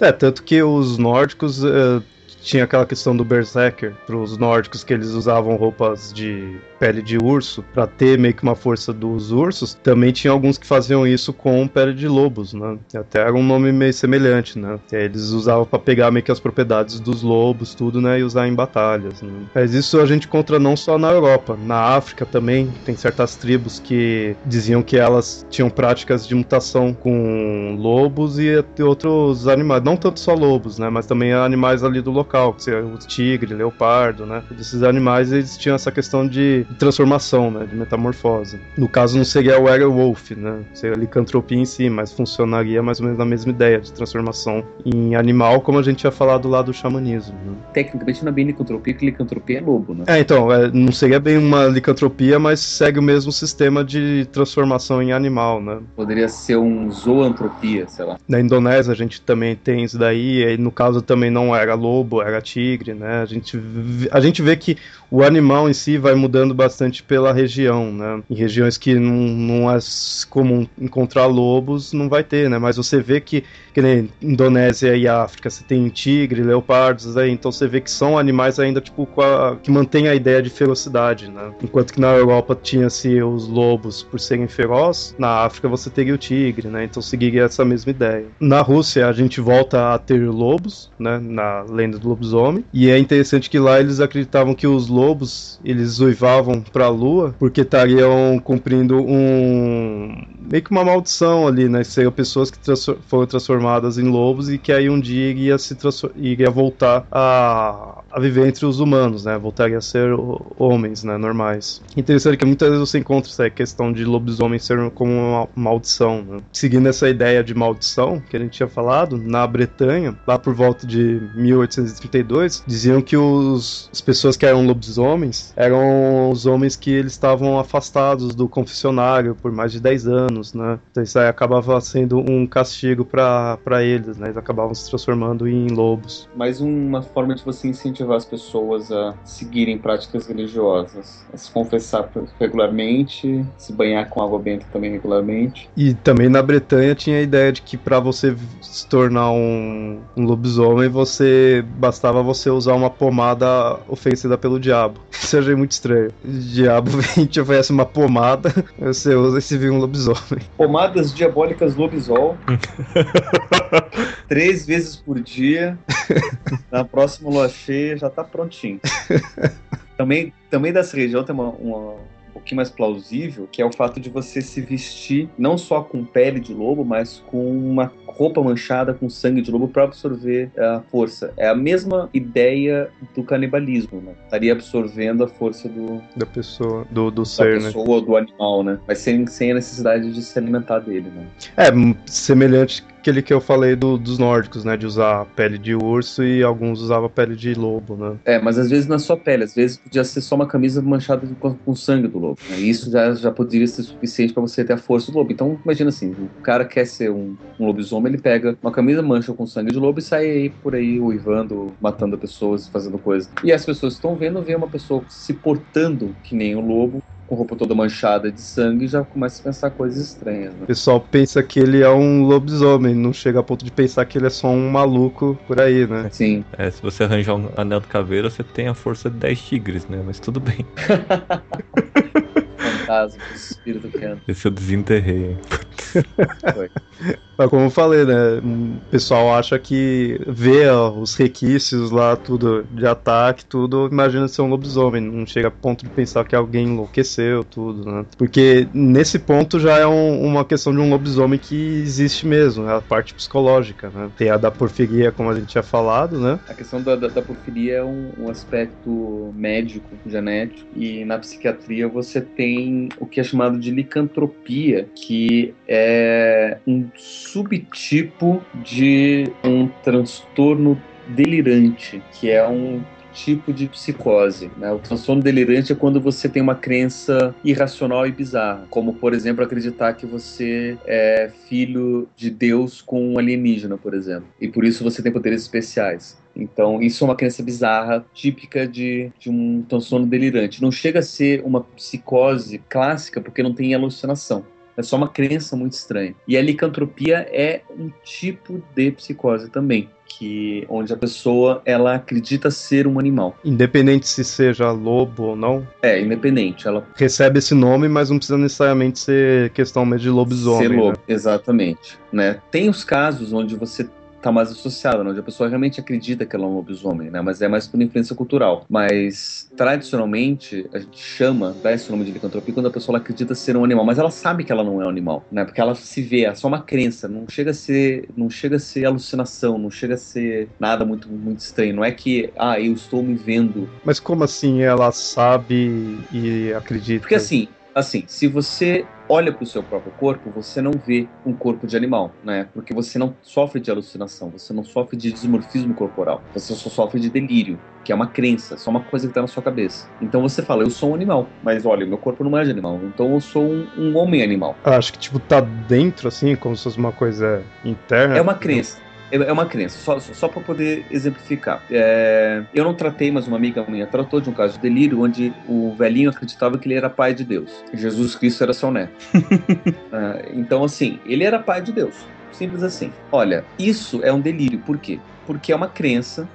É, é tanto que os nórdicos. Uh tinha aquela questão do Berserker para os nórdicos que eles usavam roupas de pele de urso para ter meio que uma força dos ursos. Também tinha alguns que faziam isso com pele de lobos, né? Até era um nome meio semelhante, né? Eles usavam para pegar meio que as propriedades dos lobos, tudo, né? E usar em batalhas. Né? Mas isso a gente encontra não só na Europa, na África também tem certas tribos que diziam que elas tinham práticas de mutação com lobos e outros animais, não tanto só lobos, né? Mas também animais ali do local que o tigre, leopardo, né? Esses animais eles tinham essa questão de transformação, né? De metamorfose. No caso não seria o werewolf, né? Seria a licantropia em si, mas funcionaria mais ou menos na mesma ideia de transformação em animal, como a gente tinha falado lá do xamanismo. Né? Tecnicamente não é bem licantropia, que licantropia é lobo, né? É, então, é, não seria bem uma licantropia, mas segue o mesmo sistema de transformação em animal, né? Poderia ser um zoantropia, sei lá. Na Indonésia a gente também tem isso daí, e no caso também não era lobo, era tigre, né? A gente, a gente vê que o animal em si vai mudando bastante pela região, né? Em regiões que não, não é comum encontrar lobos, não vai ter, né? Mas você vê que, que nem Indonésia e África, você tem tigre, leopardos, aí, então você vê que são animais ainda, tipo, a, que mantêm a ideia de ferocidade, né? Enquanto que na Europa tinha-se os lobos por serem ferozes, na África você teria o tigre, né? Então seguiria essa mesma ideia. Na Rússia a gente volta a ter lobos, né? Na lenda do lobisomem, e é interessante que lá eles acreditavam que os lobos, eles uivavam para a lua porque estariam cumprindo um meio que uma maldição ali, né? Seriam pessoas que transform foram transformadas em lobos e que aí um dia iria se iria voltar a, a viver entre os humanos, né? Voltaria a ser homens, né? Normais. Interessante que muitas vezes você encontra essa questão de lobisomem ser como uma maldição, né? Seguindo essa ideia de maldição que a gente tinha falado, na Bretanha, lá por volta de 1832, diziam que os, as pessoas que eram lobisomens eram os homens que eles estavam afastados do confessionário por mais de 10 anos, né? Então isso aí acabava sendo um castigo para eles, né? Eles acabavam se transformando em lobos. Mais uma forma de você incentivar as pessoas a seguirem práticas religiosas, a se confessar regularmente, se banhar com água benta também regularmente. E também na Bretanha tinha a ideia de que para você se tornar um, um lobisomem, você bastava você usar uma pomada oferecida pelo diabo. Isso eu achei muito estranho. O diabo vem te oferece uma pomada, você usa e se vira um lobisomem. Pomadas diabólicas lobisol. Três vezes por dia. Na próxima lua cheia já tá prontinho. também, também dessa região tem uma, uma pouquinho mais plausível, que é o fato de você se vestir não só com pele de lobo, mas com uma roupa manchada com sangue de lobo para absorver a força. É a mesma ideia do canibalismo, né? Estaria absorvendo a força do da pessoa, do, do ser, da pessoa, né? do animal, né? Mas sem, sem a necessidade de se alimentar dele, né? É, semelhante aquele que eu falei do, dos nórdicos, né? De usar pele de urso e alguns usavam pele de lobo, né? É, mas às vezes não é só pele, às vezes podia ser só uma camisa manchada com, com sangue do lobo. Né? Isso já, já poderia ser suficiente para você ter a força do lobo. Então, imagina assim: o cara quer ser um, um lobisomem, ele pega uma camisa mancha com sangue de lobo e sai aí por aí uivando, matando pessoas, fazendo coisas. E as pessoas estão vendo, vê uma pessoa se portando que nem o lobo, com roupa toda manchada de sangue e já começa a pensar coisas estranhas. Né? O pessoal pensa que ele é um lobisomem, não chega a ponto de pensar que ele é só um maluco por aí, né? Sim. É, se você arranjar um anel de caveira, você tem a força de 10 tigres, né? Mas tudo bem. fantasma, espírito que anda. Esse eu desenterrei. Foi. Mas como eu falei, né? O pessoal acha que vê ó, os requisitos lá, tudo de ataque, tudo, imagina ser um lobisomem. Não chega a ponto de pensar que alguém enlouqueceu, tudo, né? Porque nesse ponto já é um, uma questão de um lobisomem que existe mesmo, é a parte psicológica, né? Tem a da porfiria, como a gente tinha falado, né? A questão da, da, da porfiria é um, um aspecto médico, genético, e na psiquiatria você tem o que é chamado de licantropia, que é um subtipo de um transtorno delirante, que é um tipo de psicose. Né? O transtorno delirante é quando você tem uma crença irracional e bizarra, como, por exemplo, acreditar que você é filho de Deus com um alienígena, por exemplo, e por isso você tem poderes especiais. Então, isso é uma crença bizarra, típica de, de um transtorno delirante. Não chega a ser uma psicose clássica, porque não tem alucinação. É só uma crença muito estranha. E a licantropia é um tipo de psicose também que onde a pessoa ela acredita ser um animal. Independente se seja lobo ou não? É, independente. Ela recebe esse nome, mas não precisa necessariamente ser questão de lobisomem. Ser lobo, né? exatamente. Né? Tem os casos onde você tá mais associada, né? onde a pessoa realmente acredita que ela é um lobisomem, né? Mas é mais por influência cultural. Mas tradicionalmente a gente chama, dá esse nome de licantropia quando a pessoa acredita ser um animal, mas ela sabe que ela não é um animal, né? Porque ela se vê, é só uma crença, não chega a ser, não chega a ser alucinação, não chega a ser nada muito muito estranho. Não é que ah, eu estou me vendo. Mas como assim ela sabe e acredita? Porque assim, assim, se você olha para o seu próprio corpo, você não vê um corpo de animal, né? Porque você não sofre de alucinação, você não sofre de desmorfismo corporal, você só sofre de delírio, que é uma crença, só uma coisa que está na sua cabeça. Então você fala, eu sou um animal, mas olha, meu corpo não é de animal, então eu sou um, um homem animal. Eu acho que, tipo, tá dentro, assim, como se fosse uma coisa interna. É uma crença. É, é uma crença, só, só para poder exemplificar. É, eu não tratei, mas uma amiga minha tratou de um caso de delírio onde o velhinho acreditava que ele era pai de Deus. Jesus Cristo era seu neto. é, então, assim, ele era pai de Deus. Simples assim. Olha, isso é um delírio. Por quê? Porque é uma crença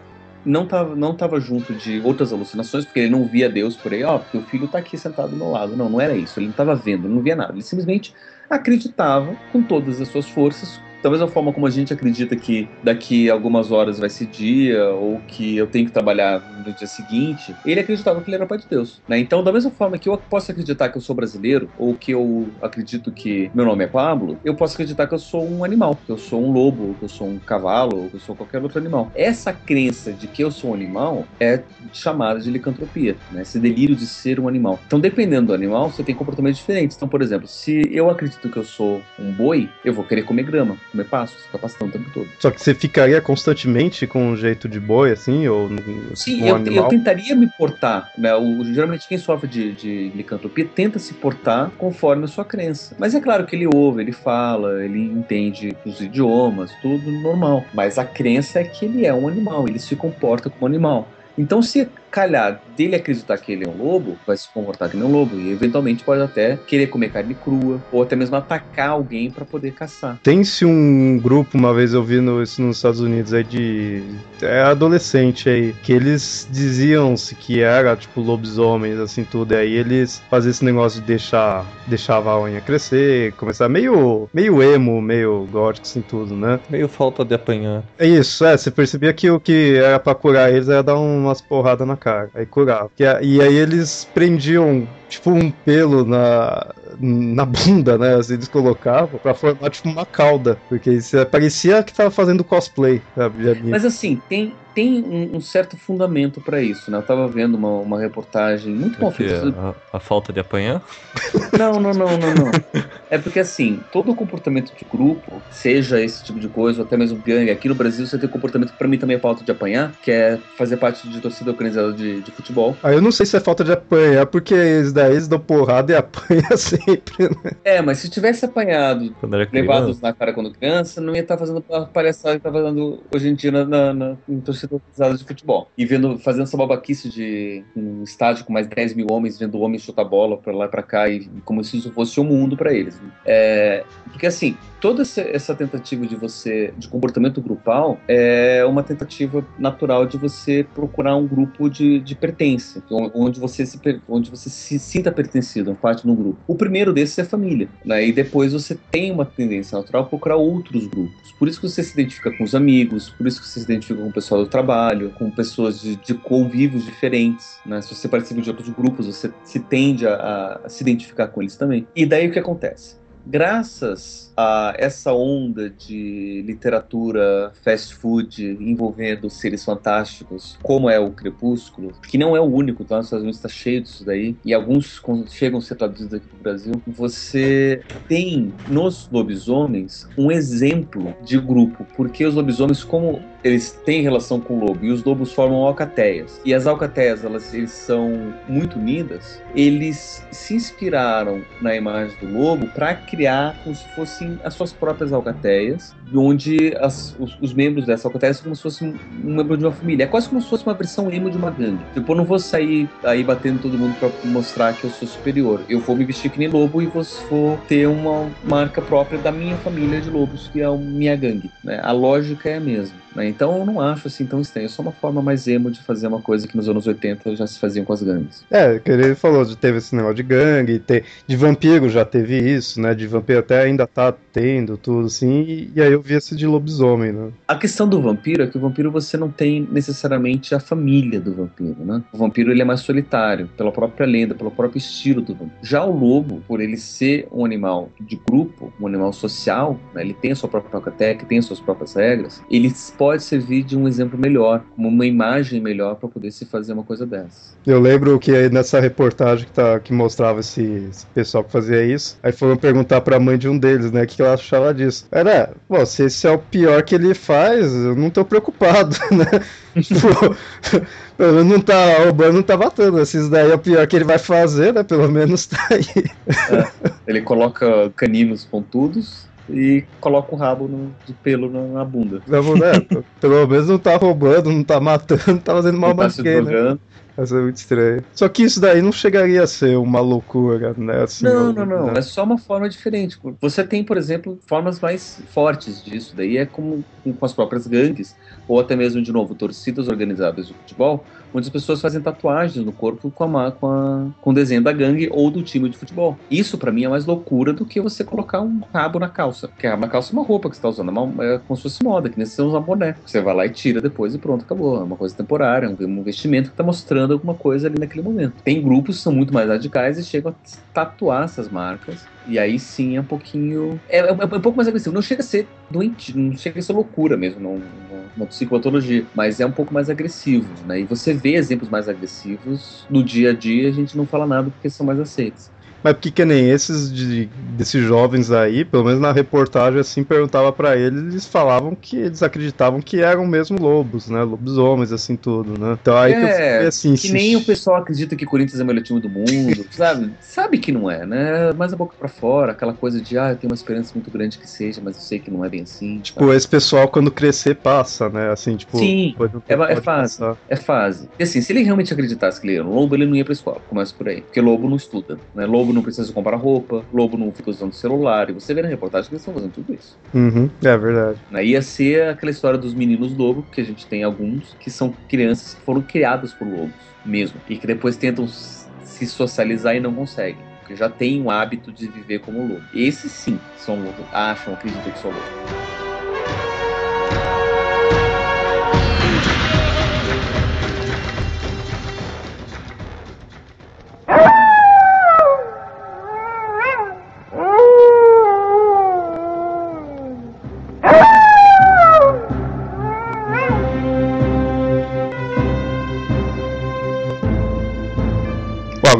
não estava não tava junto de outras alucinações, porque ele não via Deus por aí, ó, porque o filho está aqui sentado do meu lado. Não, não era isso. Ele não estava vendo, não via nada. Ele simplesmente acreditava com todas as suas forças, da mesma forma como a gente acredita que daqui algumas horas vai ser dia, ou que eu tenho que trabalhar no dia seguinte, ele acreditava que ele era pai de Deus. Né? Então, da mesma forma que eu posso acreditar que eu sou brasileiro, ou que eu acredito que meu nome é Pablo, eu posso acreditar que eu sou um animal, que eu sou um lobo, que eu sou um cavalo, ou que eu sou qualquer outro animal. Essa crença de que eu sou um animal é chamada de licantropia, né? esse delírio de ser um animal. Então, dependendo do animal, você tem comportamentos diferentes. Então, por exemplo, se eu acredito que eu sou um boi, eu vou querer comer grama comer pasto, fica pastando o tempo todo. Só que você ficaria constantemente com um jeito de boi, assim, ou Sim, um eu, eu, tentaria me portar, né? O, geralmente quem sofre de, de licantropia tenta se portar conforme a sua crença. Mas é claro que ele ouve, ele fala, ele entende os idiomas, tudo normal. Mas a crença é que ele é um animal, ele se comporta como animal. Então, se calhar dele acreditar que ele é um lobo, vai se comportar que nem um lobo e eventualmente pode até querer comer carne crua ou até mesmo atacar alguém para poder caçar. Tem-se um grupo, uma vez eu vi no, isso nos Estados Unidos aí de é, adolescente aí, que eles diziam-se que era tipo lobisomens, assim tudo, e aí eles faziam esse negócio de deixar deixava a unha crescer, começar meio meio emo, meio gótico assim tudo, né? Meio falta de apanhar. É isso, é, você percebia que o que era para curar eles era dar umas porradas na cara, aí curava. E aí eles prendiam tipo um pelo na, na bunda, né? Assim, eles colocavam pra formar tipo uma cauda. Porque isso parecia que tava fazendo cosplay, sabe? Mas assim, tem, tem um, um certo fundamento para isso, né? Eu tava vendo uma, uma reportagem muito mal feita. A, a, falta de apanhar? Não, não, não, não, não. É porque assim, todo o comportamento de grupo, seja esse tipo de coisa, ou até mesmo gangue, aqui no Brasil você tem um comportamento que pra mim também é falta de apanhar, que é fazer parte de torcida organizada de, de futebol. Ah, eu não sei se é falta de apanhar, porque eles daí eles dão porrada e apanha sempre, né? É, mas se tivesse apanhado, levados na cara quando criança, não ia estar tá fazendo a palhaçada que tá fazendo hoje em dia na, na, na em torcida organizada de futebol. E vendo, fazendo essa babaquice de um estádio com mais 10 mil homens, vendo homens chutar bola pra lá e pra cá, e como se isso fosse o mundo para eles. mesmo. É, porque assim, toda essa tentativa de você de comportamento grupal é uma tentativa natural de você procurar um grupo de, de pertence, onde você se onde você se sinta pertencido, parte de um grupo. O primeiro desses é a família, né? E depois você tem uma tendência natural a procurar outros grupos. Por isso que você se identifica com os amigos, por isso que você se identifica com o pessoal do trabalho, com pessoas de, de convívios diferentes, né? Se você participa de outros grupos, você se tende a, a se identificar com eles também. E daí o que acontece? Graças a essa onda de literatura fast food envolvendo seres fantásticos, como é o Crepúsculo, que não é o único, tá? Os Estados Unidos está cheio disso daí, e alguns chegam a ser traduzidos aqui no Brasil. Você tem nos lobisomens um exemplo de grupo, porque os lobisomens, como eles têm relação com o lobo e os lobos formam alcateias. E as alcateias, elas eles são muito unidas. Eles se inspiraram na imagem do lobo para criar como se fossem as suas próprias alcateias, onde as, os, os, membros dessa são como se fosse um, um, membro de uma família. É quase como se fosse uma versão emo de uma gangue. Tipo, eu não vou sair aí batendo todo mundo para mostrar que eu sou superior. Eu vou me vestir que nem lobo e vou, vou ter uma marca própria da minha família de lobos, que é a minha gangue. Né? A lógica é a mesma. Né? Então eu não acho assim tão estranho. É só uma forma mais emo de fazer uma coisa que nos anos 80 já se faziam com as gangues. É, que ele falou, de teve esse negócio de gangue, ter, de vampiro já teve isso, né? De vampiro até ainda tá tendo tudo assim. E, e aí eu vi esse de lobisomem, né? A questão do vampiro é que o vampiro você não tem necessariamente a família do vampiro, né? O vampiro ele é mais solitário, pela própria lenda, pelo próprio estilo do vampiro. Já o lobo, por ele ser um animal de grupo, um animal social, né? ele tem a sua própria alcateca, tem as suas próprias regras, ele pode servir de um exemplo melhor, como uma imagem melhor para poder se fazer uma coisa dessa. Eu lembro que nessa reportagem que, tá, que mostrava esse, esse pessoal que fazia isso, aí foram perguntar para a mãe de um deles, né, o que ela achava disso. Era, bom, se esse é o pior que ele faz, eu não tô preocupado, né? tipo, pelo menos não tá roubando, não tá matando. Esses daí é o pior que ele vai fazer, né? Pelo menos tá aí. É, ele coloca caninos pontudos e coloca o rabo no, de pelo na, bunda. Na bunda, é, pelo menos não tá roubando, não tá matando, não tá fazendo mal mais tá né? Mas é muito estranho. Só que isso daí não chegaria a ser uma loucura, né? Assim, não, não, não. Né? É só uma forma diferente. Você tem, por exemplo, formas mais fortes disso. Daí é como com as próprias gangues, ou até mesmo, de novo, torcidas organizadas de futebol, onde as pessoas fazem tatuagens no corpo com, a, com, a, com o desenho da gangue ou do time de futebol. Isso para mim é mais loucura do que você colocar um rabo na calça. Porque a calça é uma roupa que você tá usando, é, uma, é como se fosse moda, que nem você usa boné. Você vai lá e tira depois e pronto, acabou. É uma coisa temporária, um, um vestimento que tá mostrando alguma coisa ali naquele momento. Tem grupos que são muito mais radicais e chegam a tatuar essas marcas. E aí sim é um pouquinho. É, é, é um pouco mais agressivo. Não chega a ser doente, não chega a ser loucura mesmo, não, uma psicopatologia, mas é um pouco mais agressivo, né? E você vê exemplos mais agressivos no dia a dia, a gente não fala nada porque são mais aceitos. Mas porque que nem esses de, desses jovens aí, pelo menos na reportagem assim, perguntava para eles, eles falavam que eles acreditavam que eram mesmo lobos, né? Lobisomens, assim, tudo, né? Então aí é, que assim. Que se... nem o pessoal acredita que Corinthians é o melhor time do mundo, sabe? Sabe que não é, né? Mais a boca para fora, aquela coisa de, ah, eu tenho uma esperança muito grande que seja, mas eu sei que não é bem assim. Tipo, sabe? esse pessoal quando crescer passa, né? Assim, tipo. Sim, é, é fase. Passar. É fase. E assim, se ele realmente acreditasse que ele era um lobo, ele não ia pra escola, começa por aí. Porque lobo não estuda, né? Lobo não precisa comprar roupa, lobo não fica usando celular, e você vê na reportagem que eles estão fazendo tudo isso. Uhum, é verdade. Aí ia ser aquela história dos meninos lobo, que a gente tem alguns, que são crianças que foram criadas por lobos mesmo, e que depois tentam se socializar e não conseguem. Porque já tem o hábito de viver como lobo. Esses sim são lobos, acham, acreditam que são lobos.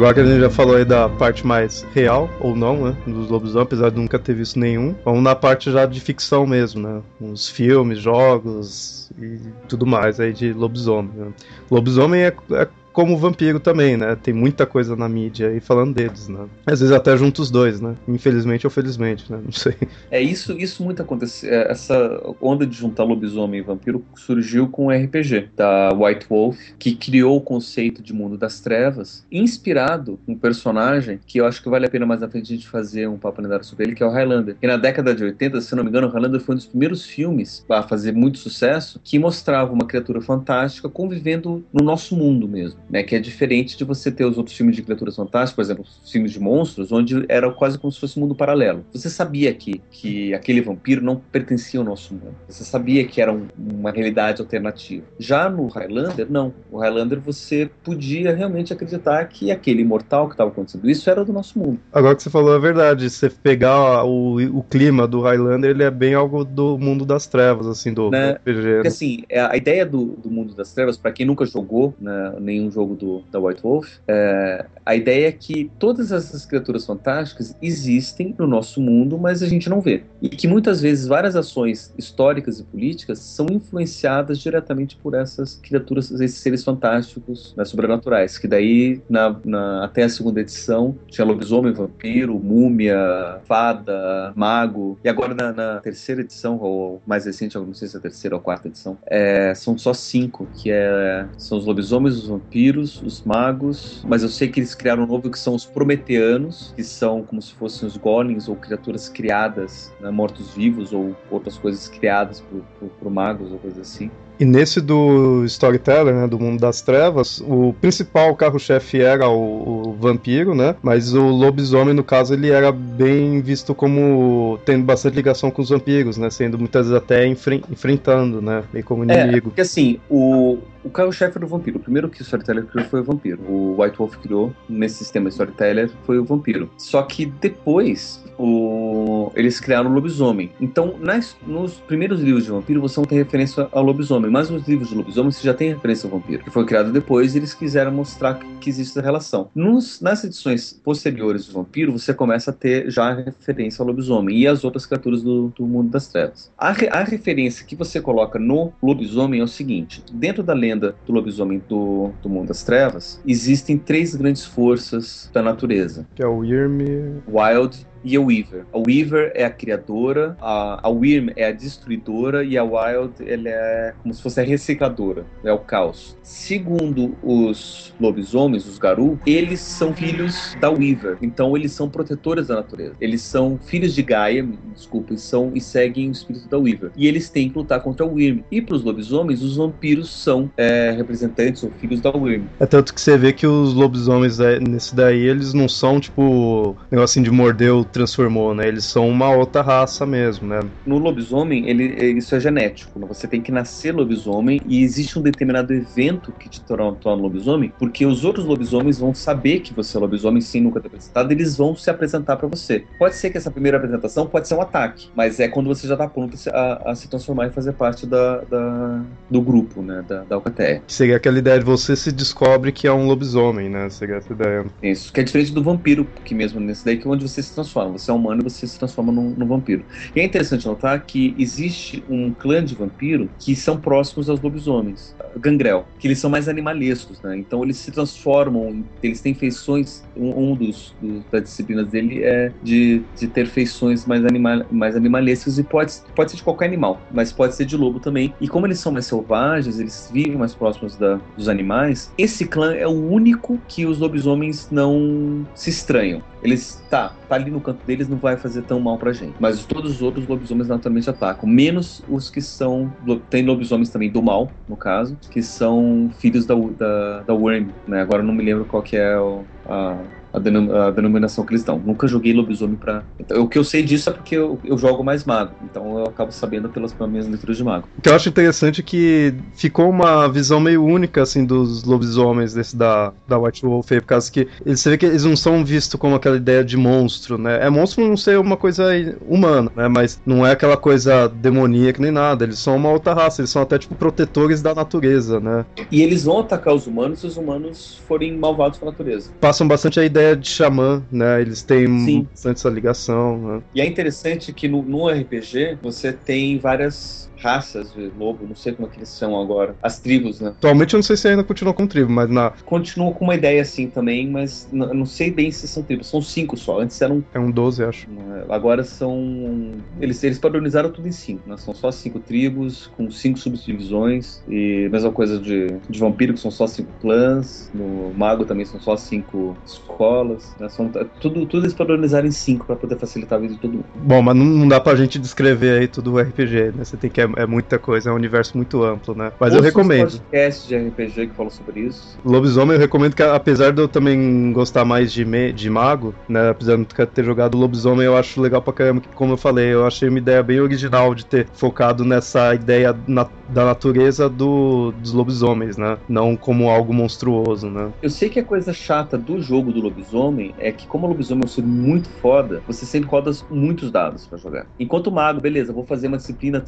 Agora que a gente já falou aí da parte mais real, ou não, né? Dos lobisomens, apesar de nunca ter visto nenhum. Vamos na parte já de ficção mesmo, né? Os filmes, jogos e tudo mais aí de lobisomem. Né? Lobisomem é, é como vampiro também, né? Tem muita coisa na mídia aí falando deles, né? Às vezes até junto os dois, né? Infelizmente ou felizmente, né? Não sei. É isso, isso muito aconteceu. É, essa onda de juntar lobisomem e vampiro surgiu com o RPG da White Wolf, que criou o conceito de mundo das trevas, inspirado um personagem que eu acho que vale a pena mais na frente a gente fazer um papo lendário sobre ele, que é o Highlander. E na década de 80, se não me engano, o Highlander foi um dos primeiros filmes a fazer muito sucesso que mostrava uma criatura fantástica convivendo no nosso mundo mesmo, né? Que é diferente de você ter os outros filmes de criaturas fantásticas, por exemplo, filmes de monstros, onde era quase como se fosse um mundo paralelo. Você sabia que, que aquele vampiro não pertencia ao nosso mundo. Você sabia que era um, uma realidade alternativa. Já no Highlander, não. O Highlander você podia realmente acreditar que aquele imortal que estava acontecendo isso era do nosso mundo. Agora que você falou a verdade, você pegar o, o clima do Highlander, ele é bem algo do mundo das trevas, assim, do, Né? RPG. Porque assim, é, a ideia do, do mundo das trevas, para quem nunca jogou né, nenhum jogo do, da White Wolf, é, a ideia é que todas essas criaturas fantásticas existem no nosso mundo, mas a gente não vê. E que muitas vezes várias ações históricas e políticas são influenciadas diretamente por essas criaturas, esses seres fantásticos né, sobrenaturais. Que daí, na, na- até a segunda edição, tinha lobisomem, vampiro, múmia, fada, mago. E agora na, na terceira edição, ou mais recente, não sei se é a terceira ou a quarta edição, é, são só cinco, que é, são os lobisomens, os vampiros, os magos, mas eu sei que eles criaram um novo que são os prometeanos, que são como se fossem os golems ou criaturas criadas, né, mortos-vivos ou outras coisas criadas por, por, por magos ou coisas assim. E nesse do Storyteller, né, do mundo das trevas, o principal carro-chefe era o, o vampiro, né? Mas o lobisomem, no caso, ele era bem visto como tendo bastante ligação com os vampiros, né? Sendo muitas vezes até enfren- enfrentando, né? Meio como É, inimigo. porque assim, o, o carro-chefe do vampiro, o primeiro que o Storyteller criou foi o vampiro. O White Wolf criou nesse sistema Storyteller foi o vampiro. Só que depois o, eles criaram o lobisomem. Então, nas, nos primeiros livros de vampiro, você não tem referência ao lobisomem, mas nos livros de lobisomem você já tem referência ao vampiro, que foi criado depois e eles quiseram mostrar que, que existe essa relação. Nos, nas edições posteriores do vampiro, você começa a ter já a referência ao lobisomem e as outras criaturas do, do mundo das trevas. A, re- a referência que você coloca no lobisomem é o seguinte: dentro da lenda do lobisomem do, do mundo das trevas, existem três grandes forças da natureza. Que é o Yrm. Wild e a Weaver. A Weaver é a criadora, a, a Wyrm é a destruidora e a Wild ela é como se fosse a recicladora, é o caos. Segundo os lobisomens, os Garu, eles são filhos da Weaver, então eles são protetores da natureza. Eles são filhos de Gaia, me desculpem, são e seguem o espírito da Weaver. E eles têm que lutar contra a Wyrm. E para os lobisomens, os vampiros são é, representantes ou filhos da Wyrm. É tanto que você vê que os lobisomens é, nesse daí, eles não são tipo negocinho de mordeu, transformou, né? Eles são uma outra raça mesmo, né? no lobisomem, ele, isso é genético. né? Você tem que nascer lobisomem e existe um determinado evento que te torna, torna lobisomem, porque os outros lobisomens vão saber que você é lobisomem sem nunca ter apresentado, eles vão se apresentar pra você. Pode ser que essa primeira apresentação pode ser um ataque, mas é quando você já tá pronto a, a se transformar e fazer parte da, da- do grupo, né, da, da. Que seria aquela ideia de você se descobre que é um lobisomem, né? Seria essa ideia. Isso, que é diferente do vampiro, que mesmo nesse daí que é onde você se transforma. Você é humano e você se transforma num, num vampiro. E é interessante notar que existe um clã de vampiro que são próximos aos lobisomens, gangrel, que eles são mais animalescos, né? Então eles se transformam, eles têm feições. Um, um dos, dos- das disciplinas dele é de, de ter feições mais, animal, mais animalescas e pode, pode ser de qualquer animal, mas pode ser de lobo também. E como eles são mais selvagens, eles vivem mais próximos da, dos animais, esse clã é o único que os lobisomens não se estranham. Eles, tá, tá ali no canto deles, não vai fazer tão mal pra gente. Mas todos os outros lobisomens naturalmente atacam. Menos os que são. Tem lobisomens também do mal, no caso, que são filhos da, da, da Worm, né? Agora eu não me lembro qual que é o- a, a, denom- a denominação que eles dão. Nunca joguei lobisomem pra. Então, o que eu sei disso é porque eu, eu jogo mais mago. Então eu acabo sabendo pelas, pelas minhas leituras de mago. O que eu acho interessante é que ficou uma visão meio única, assim, dos lobisomens desse da, da White Wolf aí, por causa que eles, você vê que eles não são vistos como aquela ideia de monstro, né? É monstro não ser uma coisa humana, né? Mas não é aquela coisa demoníaca nem nada. Eles são uma outra raça, eles são até, tipo, protetores da natureza, né? E eles vão atacar os humanos se os humanos forem malvados com a natureza. Passam bastante a ideia de xamã, né? Eles têm Sim. bastante essa ligação, né? E é interessante que no, no RPG você tem várias raças de lobo, não sei como é que eles são agora. As tribos, né? Atualmente eu não sei se ainda continua com tribo, mas na. Continua com uma ideia assim também, mas eu não sei bem se são tribos. São cinco só. Antes eram. É um 12, acho. né, Agora são. Eles, eles padronizaram tudo em cinco, né? São só cinco tribos, com cinco subdivisões. E mesma coisa de, de vampiro, que são só cinco clãs. No mago também são só cinco escolas. Né? São, tudo, tudo eles padronizaram em cinco para poder facilitar a vida de todo mundo. Bom, mas não, não dá pra gente descrever aí tudo o RPG, né? Você tem que. É, muita coisa, é um universo muito amplo, né? Mas eu Ouça os recomendo. podcasts de RPG que falam sobre isso. Lobisomem eu recomendo que, apesar de eu também gostar mais de, me- de mago, né? Apesar de nunca ter jogado lobisomem, eu acho legal pra caramba, que, como eu falei, eu achei uma ideia bem original de ter focado nessa ideia na- da natureza do- dos lobisomens, né? Não como algo monstruoso, né? Eu sei que a coisa chata do jogo do lobisomem é que, como o lobisomem é um ser muito foda, você sempre roda muitos dados pra jogar. Enquanto o mago, beleza, vou fazer uma disciplina,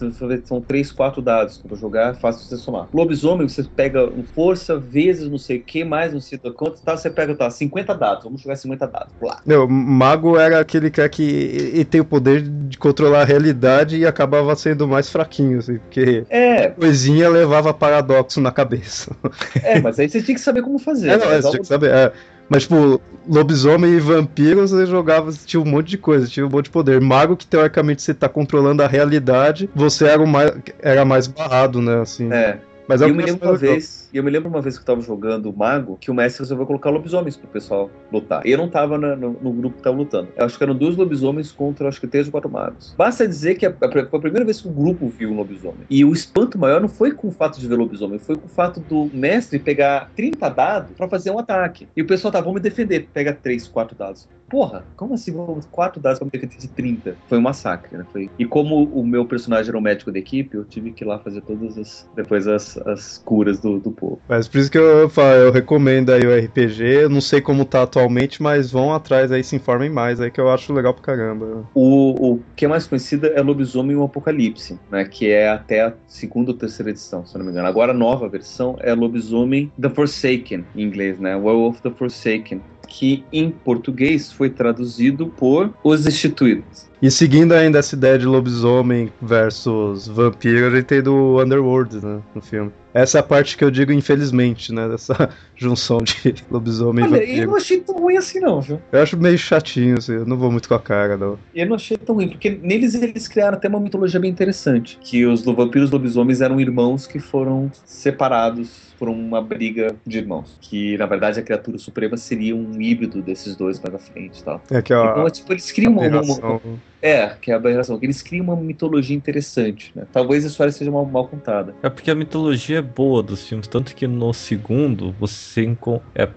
são três, quatro dados que eu vou jogar, fácil você somar. Lobisomem, você pega um força vezes não sei o que, mais não sei quanto, tá, você pega, tá, 50 dados, vamos jogar 50 dados. Lá. Meu, mago era aquele cara que e, e tem o poder de controlar a realidade e acabava sendo mais fraquinho, assim, porque É, coisinha levava paradoxo na cabeça. é, mas aí você tinha que saber como fazer. É, não, né? é, você tinha que saber. é. Mas, tipo, lobisomem e vampiros você jogava, tinha um monte de coisa, tinha um monte de poder. Mago, que teoricamente você tá controlando a realidade, você era, o mais, era mais barrado, né? Assim. É, Mas é eu me lembro uma mais e eu me lembro uma vez que eu tava jogando Mago, que o mestre resolveu colocar lobisomens pro pessoal lutar. E eu não tava na- no, no grupo que tava lutando. Eu acho que eram dois lobisomens contra, acho que três ou quatro magos. Basta dizer que a- a- foi a primeira vez que o grupo viu um lobisomem. E o espanto maior não foi com o fato de ver lobisomem, foi com o fato do mestre pegar 30 dados pra fazer um ataque. E o pessoal tá, vamos me defender. Pega três, quatro dados. Porra, como assim vamos quatro dados pra me defender de 30? Foi um massacre, né? Foi... E como o meu personagem era o médico da equipe, eu tive que ir lá fazer todas as. Depois as, as curas do, do Mas por isso que eu falo, eu recomendo aí o RPG. Eu não sei como tá atualmente, mas vão atrás aí, se informem mais aí, que eu acho legal pra caramba. O, o que é mais conhecido é Lobisomem e o Apocalipse, né? Que é até a segunda ou terceira edição, se eu não me engano. Agora a nova versão é Lobisomem The Forsaken, em inglês, né? Werewolf The Forsaken. Que em português foi traduzido por Os Instituídos. E seguindo ainda essa ideia de lobisomem versus vampiro, a gente tem do Underworld, né, no filme. Essa é a parte que eu digo infelizmente, né, dessa junção de lobisomem e Olha, eu vampiro. não achei tão ruim assim, não, viu? Eu acho meio chatinho, assim, eu não vou muito com a cara, não. Eu não achei tão ruim, porque neles eles criaram até uma mitologia bem interessante. Que os vampiros e lobisomens eram irmãos que foram separados por uma briga de irmãos. Que, na verdade, a criatura suprema seria um híbrido desses dois mais à frente e tal. É que, ó, Então, é, tipo, eles criam uma, uma-. É, que é a aberração. Que eles criam uma mitologia interessante, né? Talvez a história seja mal, mal contada. É porque a mitologia é boa dos filmes, tanto que no segundo você é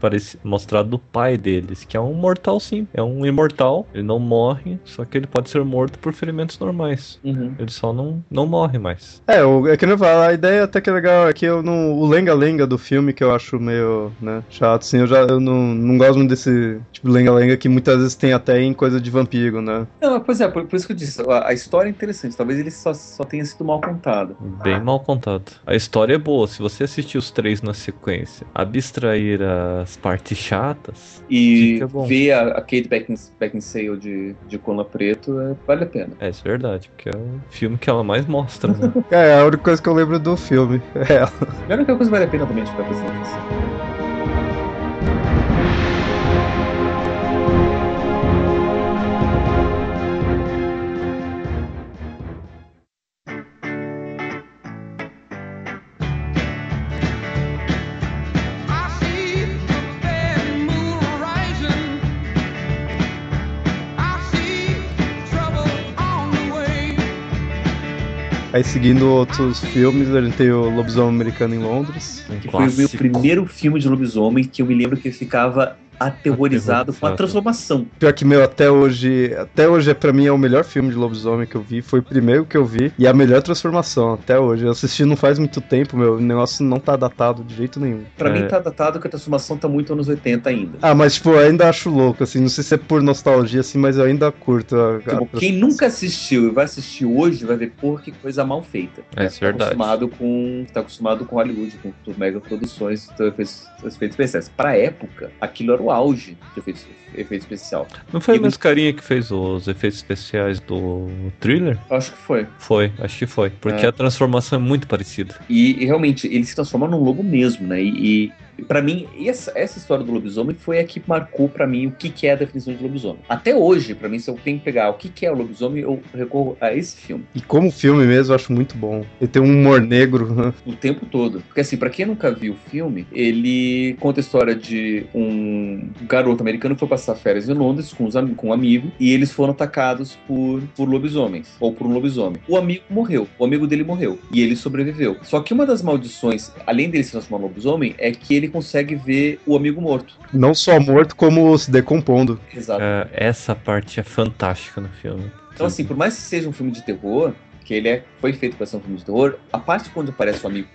mostrado o pai deles, que é um mortal sim, é um imortal, ele não morre, só que ele pode ser morto por ferimentos normais. Uhum. Ele só não, não morre mais. É, o, é que eu falo, a ideia até que é legal é que eu não. O lenga-lenga do filme que eu acho meio, né, chato, assim, eu já eu não, não gosto muito desse tipo lenga-lenga que muitas vezes tem até em coisa de vampiro, né? Não, pois é, por, por isso que eu disse, a, a história é interessante. Talvez ele só, só tenha sido mal contado. Bem mal contado. A história é boa, se você assistir os três na sequência, abstrair as partes chatas, E bom. ver a, a Kate Beckin- Beckinsale de, de Cola Preto é, vale a pena. é isso é verdade, porque é o filme que ela mais mostra, né? É, é a única coisa que eu lembro do filme. É ela. E a única coisa que vale a pena também de ficar prestando atenção. Aí seguindo outros filmes, a gente tem o Lobisomem Americano em Londres. Um Que foi o meu clássico. primeiro filme de lobisomem que eu me lembro que eu ficava aterrorizado com a transformação. Pior que, meu, até hoje, até hoje, pra mim, é o melhor filme de lobisomem que eu vi. Foi o primeiro que eu vi e a melhor transformação, até hoje. Eu assisti não faz muito tempo, meu, o negócio não tá datado de jeito nenhum. Pra É. mim tá datado que a transformação tá muito anos 80 ainda. Ah, mas, tipo, eu ainda acho louco, assim, não sei se é por nostalgia, assim, mas eu ainda curto a, a Tipo, quem nunca assistiu e vai assistir hoje vai ver, porra, que coisa mal feita. É, isso é Tá verdade. acostumado com, tá acostumado com Hollywood, com, mega produções, então efeitos, efeitos especiais. Pra época, aquilo era o o auge de efeito, efeito especial. Não foi E o mesmo carinha que fez os efeitos especiais do thriller? Acho que foi. Foi, acho que foi. Porque É. a transformação é muito parecida. E, e realmente, ele se transforma num lobo mesmo, né? E, e pra mim, essa, essa história do lobisomem foi a que marcou pra mim o que, que é a definição de lobisomem. Até hoje, pra mim, se eu tenho que pegar o que, que é o lobisomem, eu recorro a esse filme. E como filme mesmo, eu acho muito bom. Ele tem um humor negro. o tempo todo. Porque assim, pra quem nunca viu o filme, ele conta a história de um garoto americano que foi passar férias em Londres com, am- com um amigo e eles foram atacados por, por lobisomens, ou por um lobisomem. O amigo morreu, o amigo dele morreu e ele sobreviveu. Só que uma das maldições, além dele se transformar em lobisomem, é que ele consegue ver o amigo morto. Não só morto, como se decompondo. Exato. É, essa parte é fantástica no filme. Então, assim, por mais que seja um filme de terror, que ele é, foi feito para ser um filme de terror, a parte quando aparece o amigo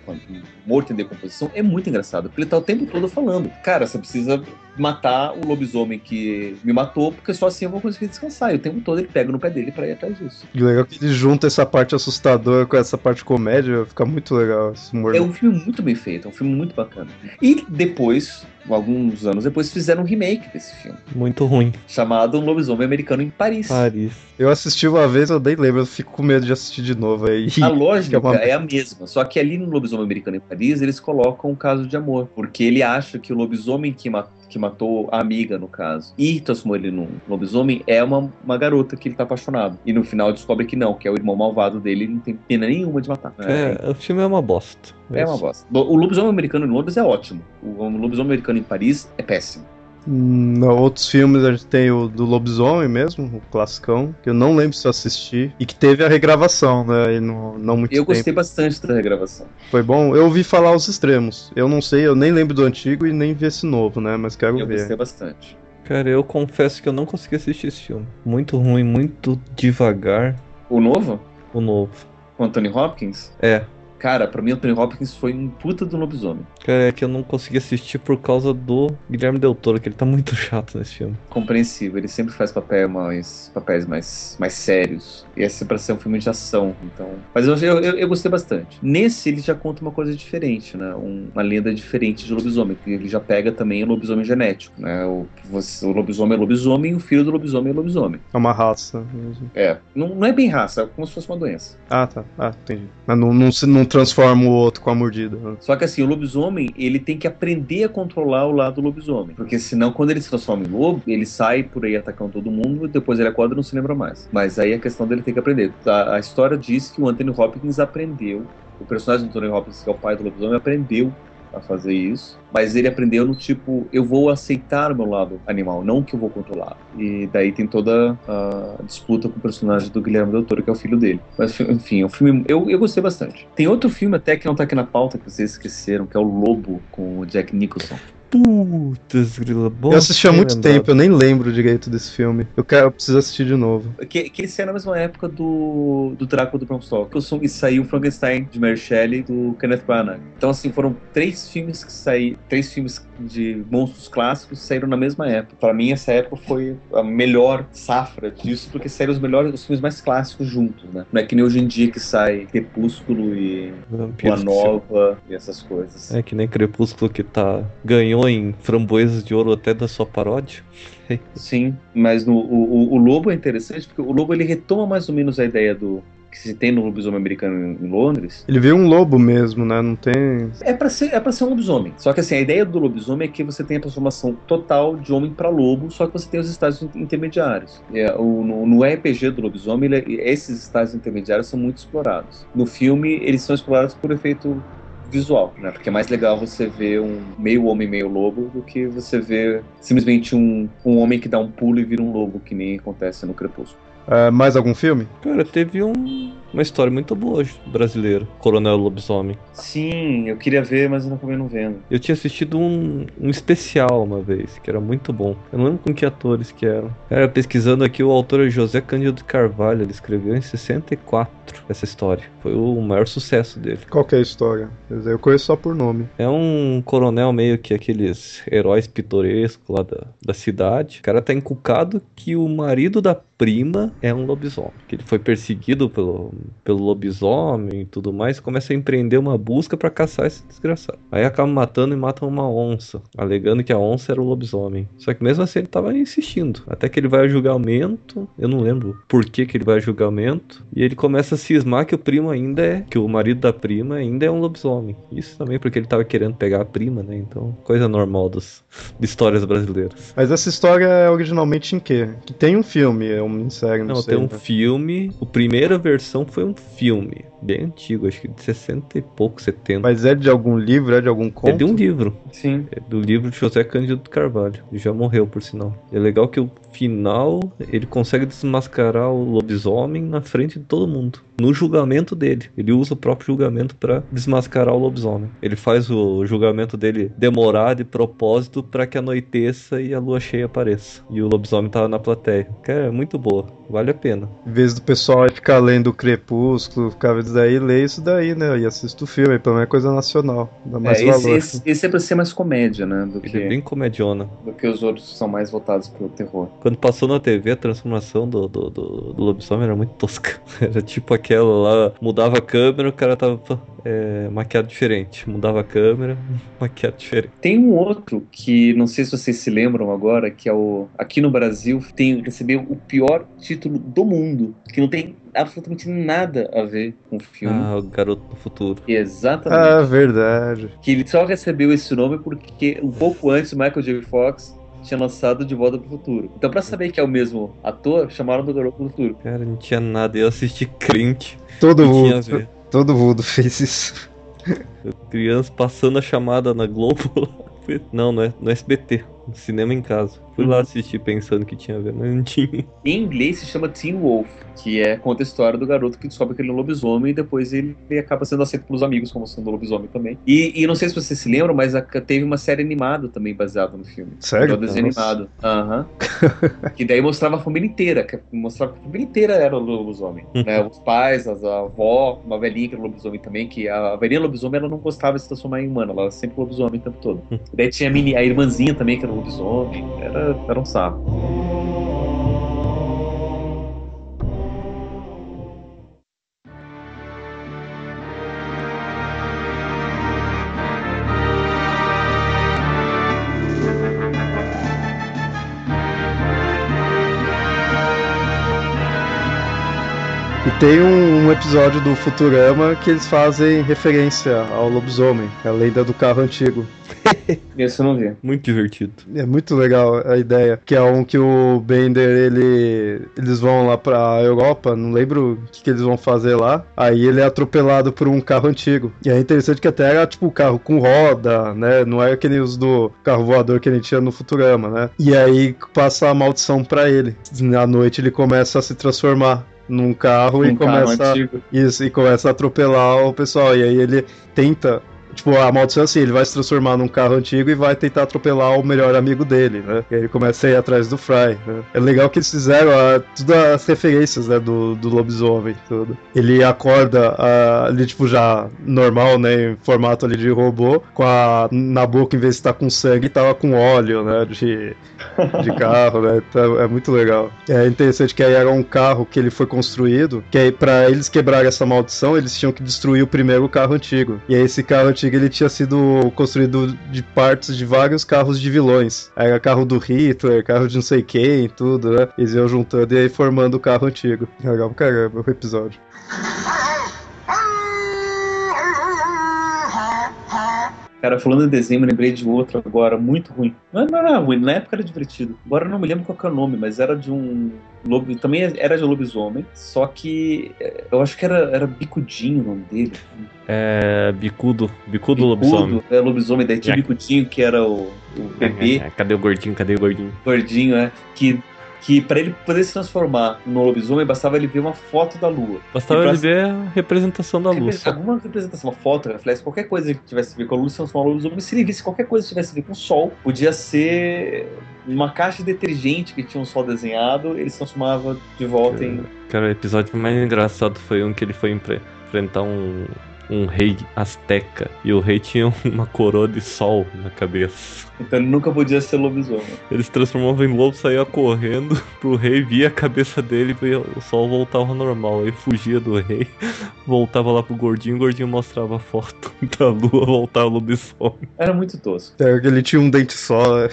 morto em decomposição é muito engraçado, porque ele tá o tempo todo falando, cara, você precisa matar o lobisomem que me matou, porque só assim eu vou conseguir descansar. E o tempo todo ele pega no pé dele pra ir atrás disso. E o legal é que ele junta essa parte assustadora com essa parte comédia, fica muito legal esse humor. É um filme muito bem feito, é um filme muito bacana. E depois, alguns anos depois, fizeram um remake desse filme, Muito ruim. chamado Um Lobisomem Americano em Paris. Paris. Eu assisti uma vez, eu nem lembro, eu fico com medo de assistir de novo aí. A lógica É uma- é a mesma, só que ali no Lobisomem Americano em Paris eles colocam um caso de amor, porque ele acha que o lobisomem que, ma- que matou a amiga, no caso, e transformou ele num lobisomem é uma, uma garota que ele tá apaixonado. E no final descobre que não, que é o irmão malvado dele e não tem pena nenhuma de matar. É, o filme é uma bosta. É uma bosta. O lobisomem americano em Londres é ótimo. O lobisomem americano em Paris é péssimo. Hum, outros filmes a gente tem o do Lobisomem mesmo, o classicão, que eu não lembro se eu assisti, e que teve a regravação, né? E não, não muito Eu tempo. gostei bastante da regravação. Foi bom. Eu ouvi falar os extremos. Eu não sei, eu nem lembro do antigo e nem vi esse novo, né? Mas quero Eu ver. gostei bastante. Cara, eu confesso que eu não consegui assistir esse filme. Muito ruim, muito devagar. O novo, O novo. com Anthony Hopkins, É. cara, pra mim Anthony Hopkins foi um puta do lobisomem. Cara, é que eu não consegui assistir por causa do Guilherme Del Toro, que ele tá muito chato nesse filme. Compreensível, ele sempre faz papel mais, papéis mais, mais sérios. E esse é pra ser um filme de ação, então. Mas eu, eu, eu gostei bastante. Nesse, ele já conta uma coisa diferente, né? Um- uma lenda diferente de lobisomem, que ele já pega também o lobisomem genético, né? O, você- o lobisomem é lobisomem e o filho do lobisomem é lobisomem. É uma raça mesmo. É, não, não é bem raça, é como se fosse uma doença. Ah, tá. Ah, entendi. Mas não, não, se, não transforma o outro com a mordida. Só que assim, o lobisomem, ele tem que aprender a controlar o lado do lobisomem. Porque senão, quando ele se transforma em lobo, ele sai por aí atacando todo mundo e depois ele acorda e não se lembra mais. Mas aí a questão dele tem que aprender. A, a história diz que o Anthony Hopkins aprendeu, o personagem do Anthony Hopkins, que é o pai do lobisomem, aprendeu a fazer isso. Mas ele aprendeu no tipo, eu vou aceitar o meu lado animal, não que eu vou controlar. E daí tem toda a disputa com o personagem do Guilherme Del Toro, que é o filho dele. Mas, enfim, é um filme. Eu, eu gostei bastante. Tem outro filme até que não tá aqui na pauta, que vocês esqueceram, que é o Lobo, com o Jack Nicholson. Putz, grila. Bom, eu assisti há muito lembrado. tempo, eu nem lembro direito desse filme. Eu, quero, eu preciso assistir de novo. Que, que ele saiu na mesma época do, do Drácula do Bram Stoker. E saiu o Frankenstein de Mary Shelley do Kenneth Branagh. Então, assim, foram três filmes que saíram, três filmes de monstros clássicos saíram na mesma época. Pra mim, essa época foi a melhor safra disso, porque saíram os melhores, os filmes mais clássicos juntos, né? Não é que nem hoje em dia que sai Crepúsculo e Vampiros Uma. Nova e essas coisas. É que nem Crepúsculo que tá ganhou em framboesas de ouro até da sua paródia. Sim, mas no, o, o- o Lobo é interessante porque o Lobo ele retoma mais ou menos a ideia do que se tem no lobisomem americano em, Londres. Ele veio um lobo mesmo, né? Não tem. É pra ser é para ser um lobisomem. Só que assim, a ideia do lobisomem é que você tem a transformação total de homem pra lobo, só que você tem os estágios in- intermediários. É, o, no, no RPG do lobisomem, ele- esses estágios intermediários são muito explorados. No filme, eles são explorados por efeito visual, né? Porque é mais legal você ver um meio homem, meio lobo, do que você ver simplesmente um, um homem que dá um pulo e vira um lobo, que nem acontece no Crepúsculo. É, mais algum filme? Cara, teve um- uma história muito boa brasileira. Coronel Lobisomem. Sim, eu queria ver, mas eu não acabei não vendo. Eu tinha assistido um, um especial uma vez, que era muito bom. Eu não lembro com que atores que eram. Cara, pesquisando aqui, o autor é José Cândido Carvalho. Ele escreveu em 64 essa história. Foi o maior sucesso dele. Qual que é a história? Quer dizer, Eu conheço só por nome. É um coronel meio que aqueles heróis pitorescos lá da, da cidade. O cara tá encucado que o marido da prima é um lobisomem. Que ele foi perseguido pelo pelo lobisomem e tudo mais, começa a empreender uma busca pra caçar esse desgraçado. Aí acaba matando e matam uma onça, alegando que a onça era o lobisomem. Só que mesmo assim ele tava insistindo. Até que ele vai a julgamento, eu não lembro por que, que ele vai a julgamento, e ele começa a cismar que o primo ainda é, que o marido da prima ainda é um lobisomem. Isso também porque ele tava querendo pegar a prima, né? Então, coisa normal dos, de histórias brasileiras. Mas essa história é originalmente em quê? Que tem um filme, é uma minissérie, não, Não, sei. tem um né? filme. A primeira versão foi um filme. Bem antigo, acho que de 60 e pouco, 70. Mas é de algum livro, é de algum conto? é de um livro. Sim. É do livro de José Cândido Carvalho. Ele já morreu, por sinal. É legal que o final ele consegue desmascarar o lobisomem na frente de todo mundo. No julgamento dele. Ele usa o próprio julgamento pra desmascarar o lobisomem. Ele faz o julgamento dele demorar de propósito pra que anoiteça e a lua cheia apareça. E o lobisomem tava na plateia. Cara, é muito boa. Vale a pena. Em vez do pessoal ficar lendo o Crepúsculo, ficar vendo daí, lê isso daí, né? E assista o filme, pelo menos é coisa nacional. Dá mais É, esse, valor. esse, esse é pra ser mais comédia, né? Do Ele que, é bem comediona. do que os outros que são mais voltados pro terror. Quando passou na TV, a transformação do, do, do, do lobisomem era muito tosca. Era tipo aquela lá, mudava a câmera, o cara tava é, maquiado diferente. Mudava a câmera, maquiado diferente. Tem um outro que não sei se vocês se lembram agora, que é o. Aqui no Brasil tem recebeu o pior título do mundo, que não tem absolutamente nada a ver com o filme. Ah, o garoto do futuro. Exatamente. Ah, verdade. Que ele só recebeu esse nome porque um pouco antes o Michael J. Fox tinha lançado De Volta pro Futuro. Então, pra saber que é o mesmo ator, chamaram do Garoto do Futuro. Cara, não tinha nada. Eu assisti crente. Todo mundo, todo mundo fez isso. Criança passando a chamada na Globo. Não, no, no SBT. Cinema em casa. Fui lá Uhum. assistir pensando que tinha a ver, mas não tinha. Em inglês se chama Teen Wolf, que é conta a história do garoto que descobre que ele é um lobisomem e depois ele, ele acaba sendo aceito pelos amigos como sendo lobisomem também. E, e não sei se vocês se lembram, mas a- teve uma série animada também baseada no filme. Sério? Um desenho animado. Aham. que daí mostrava a família inteira, que mostrava que a família inteira era o lobisomem. né? Os pais, as, a avó, uma velhinha que era lobisomem também, que a velhinha lobisomem ela não gostava de se transformar em humana, ela era sempre lobisomem o tempo todo. daí tinha a, mini, a irmãzinha também que era lobisomem, era, era um saco. Tem um, um episódio do Futurama que eles fazem referência ao lobisomem, a lenda do carro antigo. Esse eu não vi. Muito divertido. É muito legal a ideia, que é um que o Bender, ele eles vão lá pra Europa, não lembro o que, que eles vão fazer lá. Aí ele é atropelado por um carro antigo. E é interessante que até era tipo um carro com roda, né? Não é aquele os do carro voador que a gente tinha no Futurama, né? E aí passa a maldição pra ele. Na noite ele começa a se transformar num carro e Um carro começa antigo. isso, e começa a atropelar o pessoal. E aí ele tenta. Tipo, a maldição é assim, ele vai se transformar num carro antigo e vai tentar atropelar o melhor amigo dele, né? E aí ele começa a ir atrás do Fry, né? É legal que eles fizeram a, tudo as referências, né, do, do lobisomem, tudo. Ele acorda ah, ali, tipo, já normal, né, em formato ali de robô, com a, na boca, em vez de estar com sangue, tava com óleo, né, de, de carro, né? Então, é muito legal. É interessante que aí era um carro que ele foi construído, que aí pra eles quebrarem essa maldição, eles tinham que destruir o primeiro carro antigo. E aí esse carro antigo ele tinha sido construído de partes de vários carros de vilões. Era carro do Hitler, carro de não sei quem, tudo, né? Eles iam juntando e aí formando o carro antigo. Legal pra caramba o episódio. Cara, falando em desenho, me lembrei de outro agora, muito ruim. Não, não era ruim, na época era divertido. Agora eu não me lembro qual que é o nome, mas era de um. Lobo, também era de lobisomem, só que eh, eu acho que era, era Bicudinho o nome dele. É. Bicudo. Bicudo Bicudo, lobisomem. É lobisomem, daí tinha É. Bicudinho, que era o, o bebê. É, Cadê o gordinho? Cadê o gordinho? gordinho, é, que, que para ele poder se transformar no lobisomem, bastava ele ver uma foto da lua. Bastava pra- ele ver a representação da luz. só. Alguma representação, uma foto, reflexo, qualquer coisa que tivesse a ver com a luz, se transformava no lobisomem. Se ele visse qualquer coisa que tivesse a ver com o sol, podia ser uma caixa de detergente que tinha um sol desenhado, ele se transformava de volta em. Cara, o episódio mais engraçado foi um que ele foi enfrentar um, um rei azteca e o rei tinha uma coroa de sol na cabeça. Então ele nunca podia ser lobisomem. Ele se transformava em lobo, saía correndo pro rei, via a cabeça dele e o sol voltava ao normal. Aí fugia do rei, voltava lá pro gordinho, o gordinho mostrava a foto da lua, voltava o lobisomem. Era muito tosco. É, ele tinha um dente só.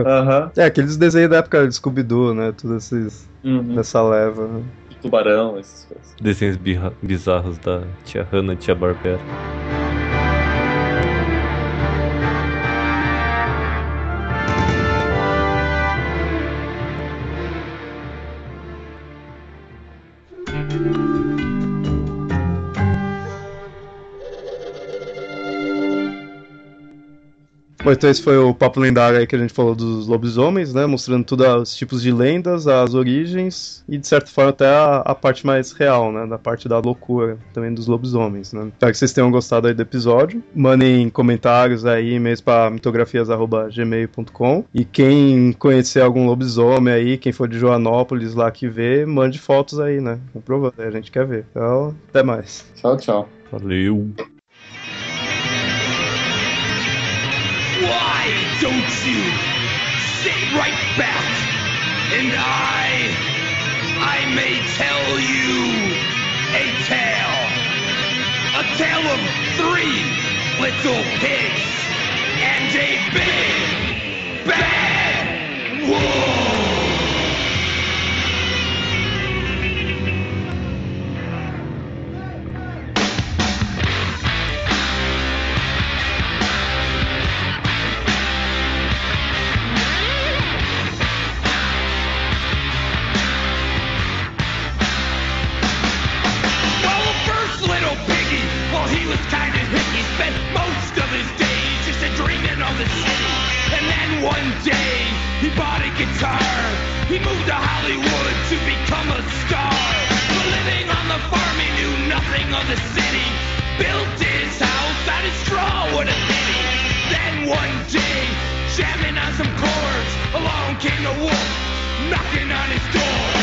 Aham. É, aqueles desenhos da época de Scooby-Doo, né? Tudo esses, Uhum. nessa leva. Tubarão, essas coisas. Desenhos bizarros da tia Hannah e tia Barbera. Bom, então esse foi o papo lendário aí que a gente falou dos lobisomens, né? Mostrando todos os tipos de lendas, as origens e, de certa forma, até a, a parte mais real, né? Da parte da loucura também dos lobisomens, né? Espero que vocês tenham gostado aí do episódio. Mandem comentários aí, e-mails para mitografias.gmail.com E quem conhecer algum lobisomem aí, quem for de Joanópolis lá que vê, mande fotos aí, né? Comprovando, a gente quer ver. Então, até mais. Tchau, tchau. Valeu! Why don't you sit right back and I, I may tell you a tale. A tale of three little pigs and a big bad wolf. Spent most of his days just dreaming of the city. And then one day, he bought a guitar. He moved to Hollywood to become a star. But living on the farm, he knew nothing of the city. Built his house out of straw, what a pity. Then one day, jamming on some chords, along came the wolf, knocking on his door.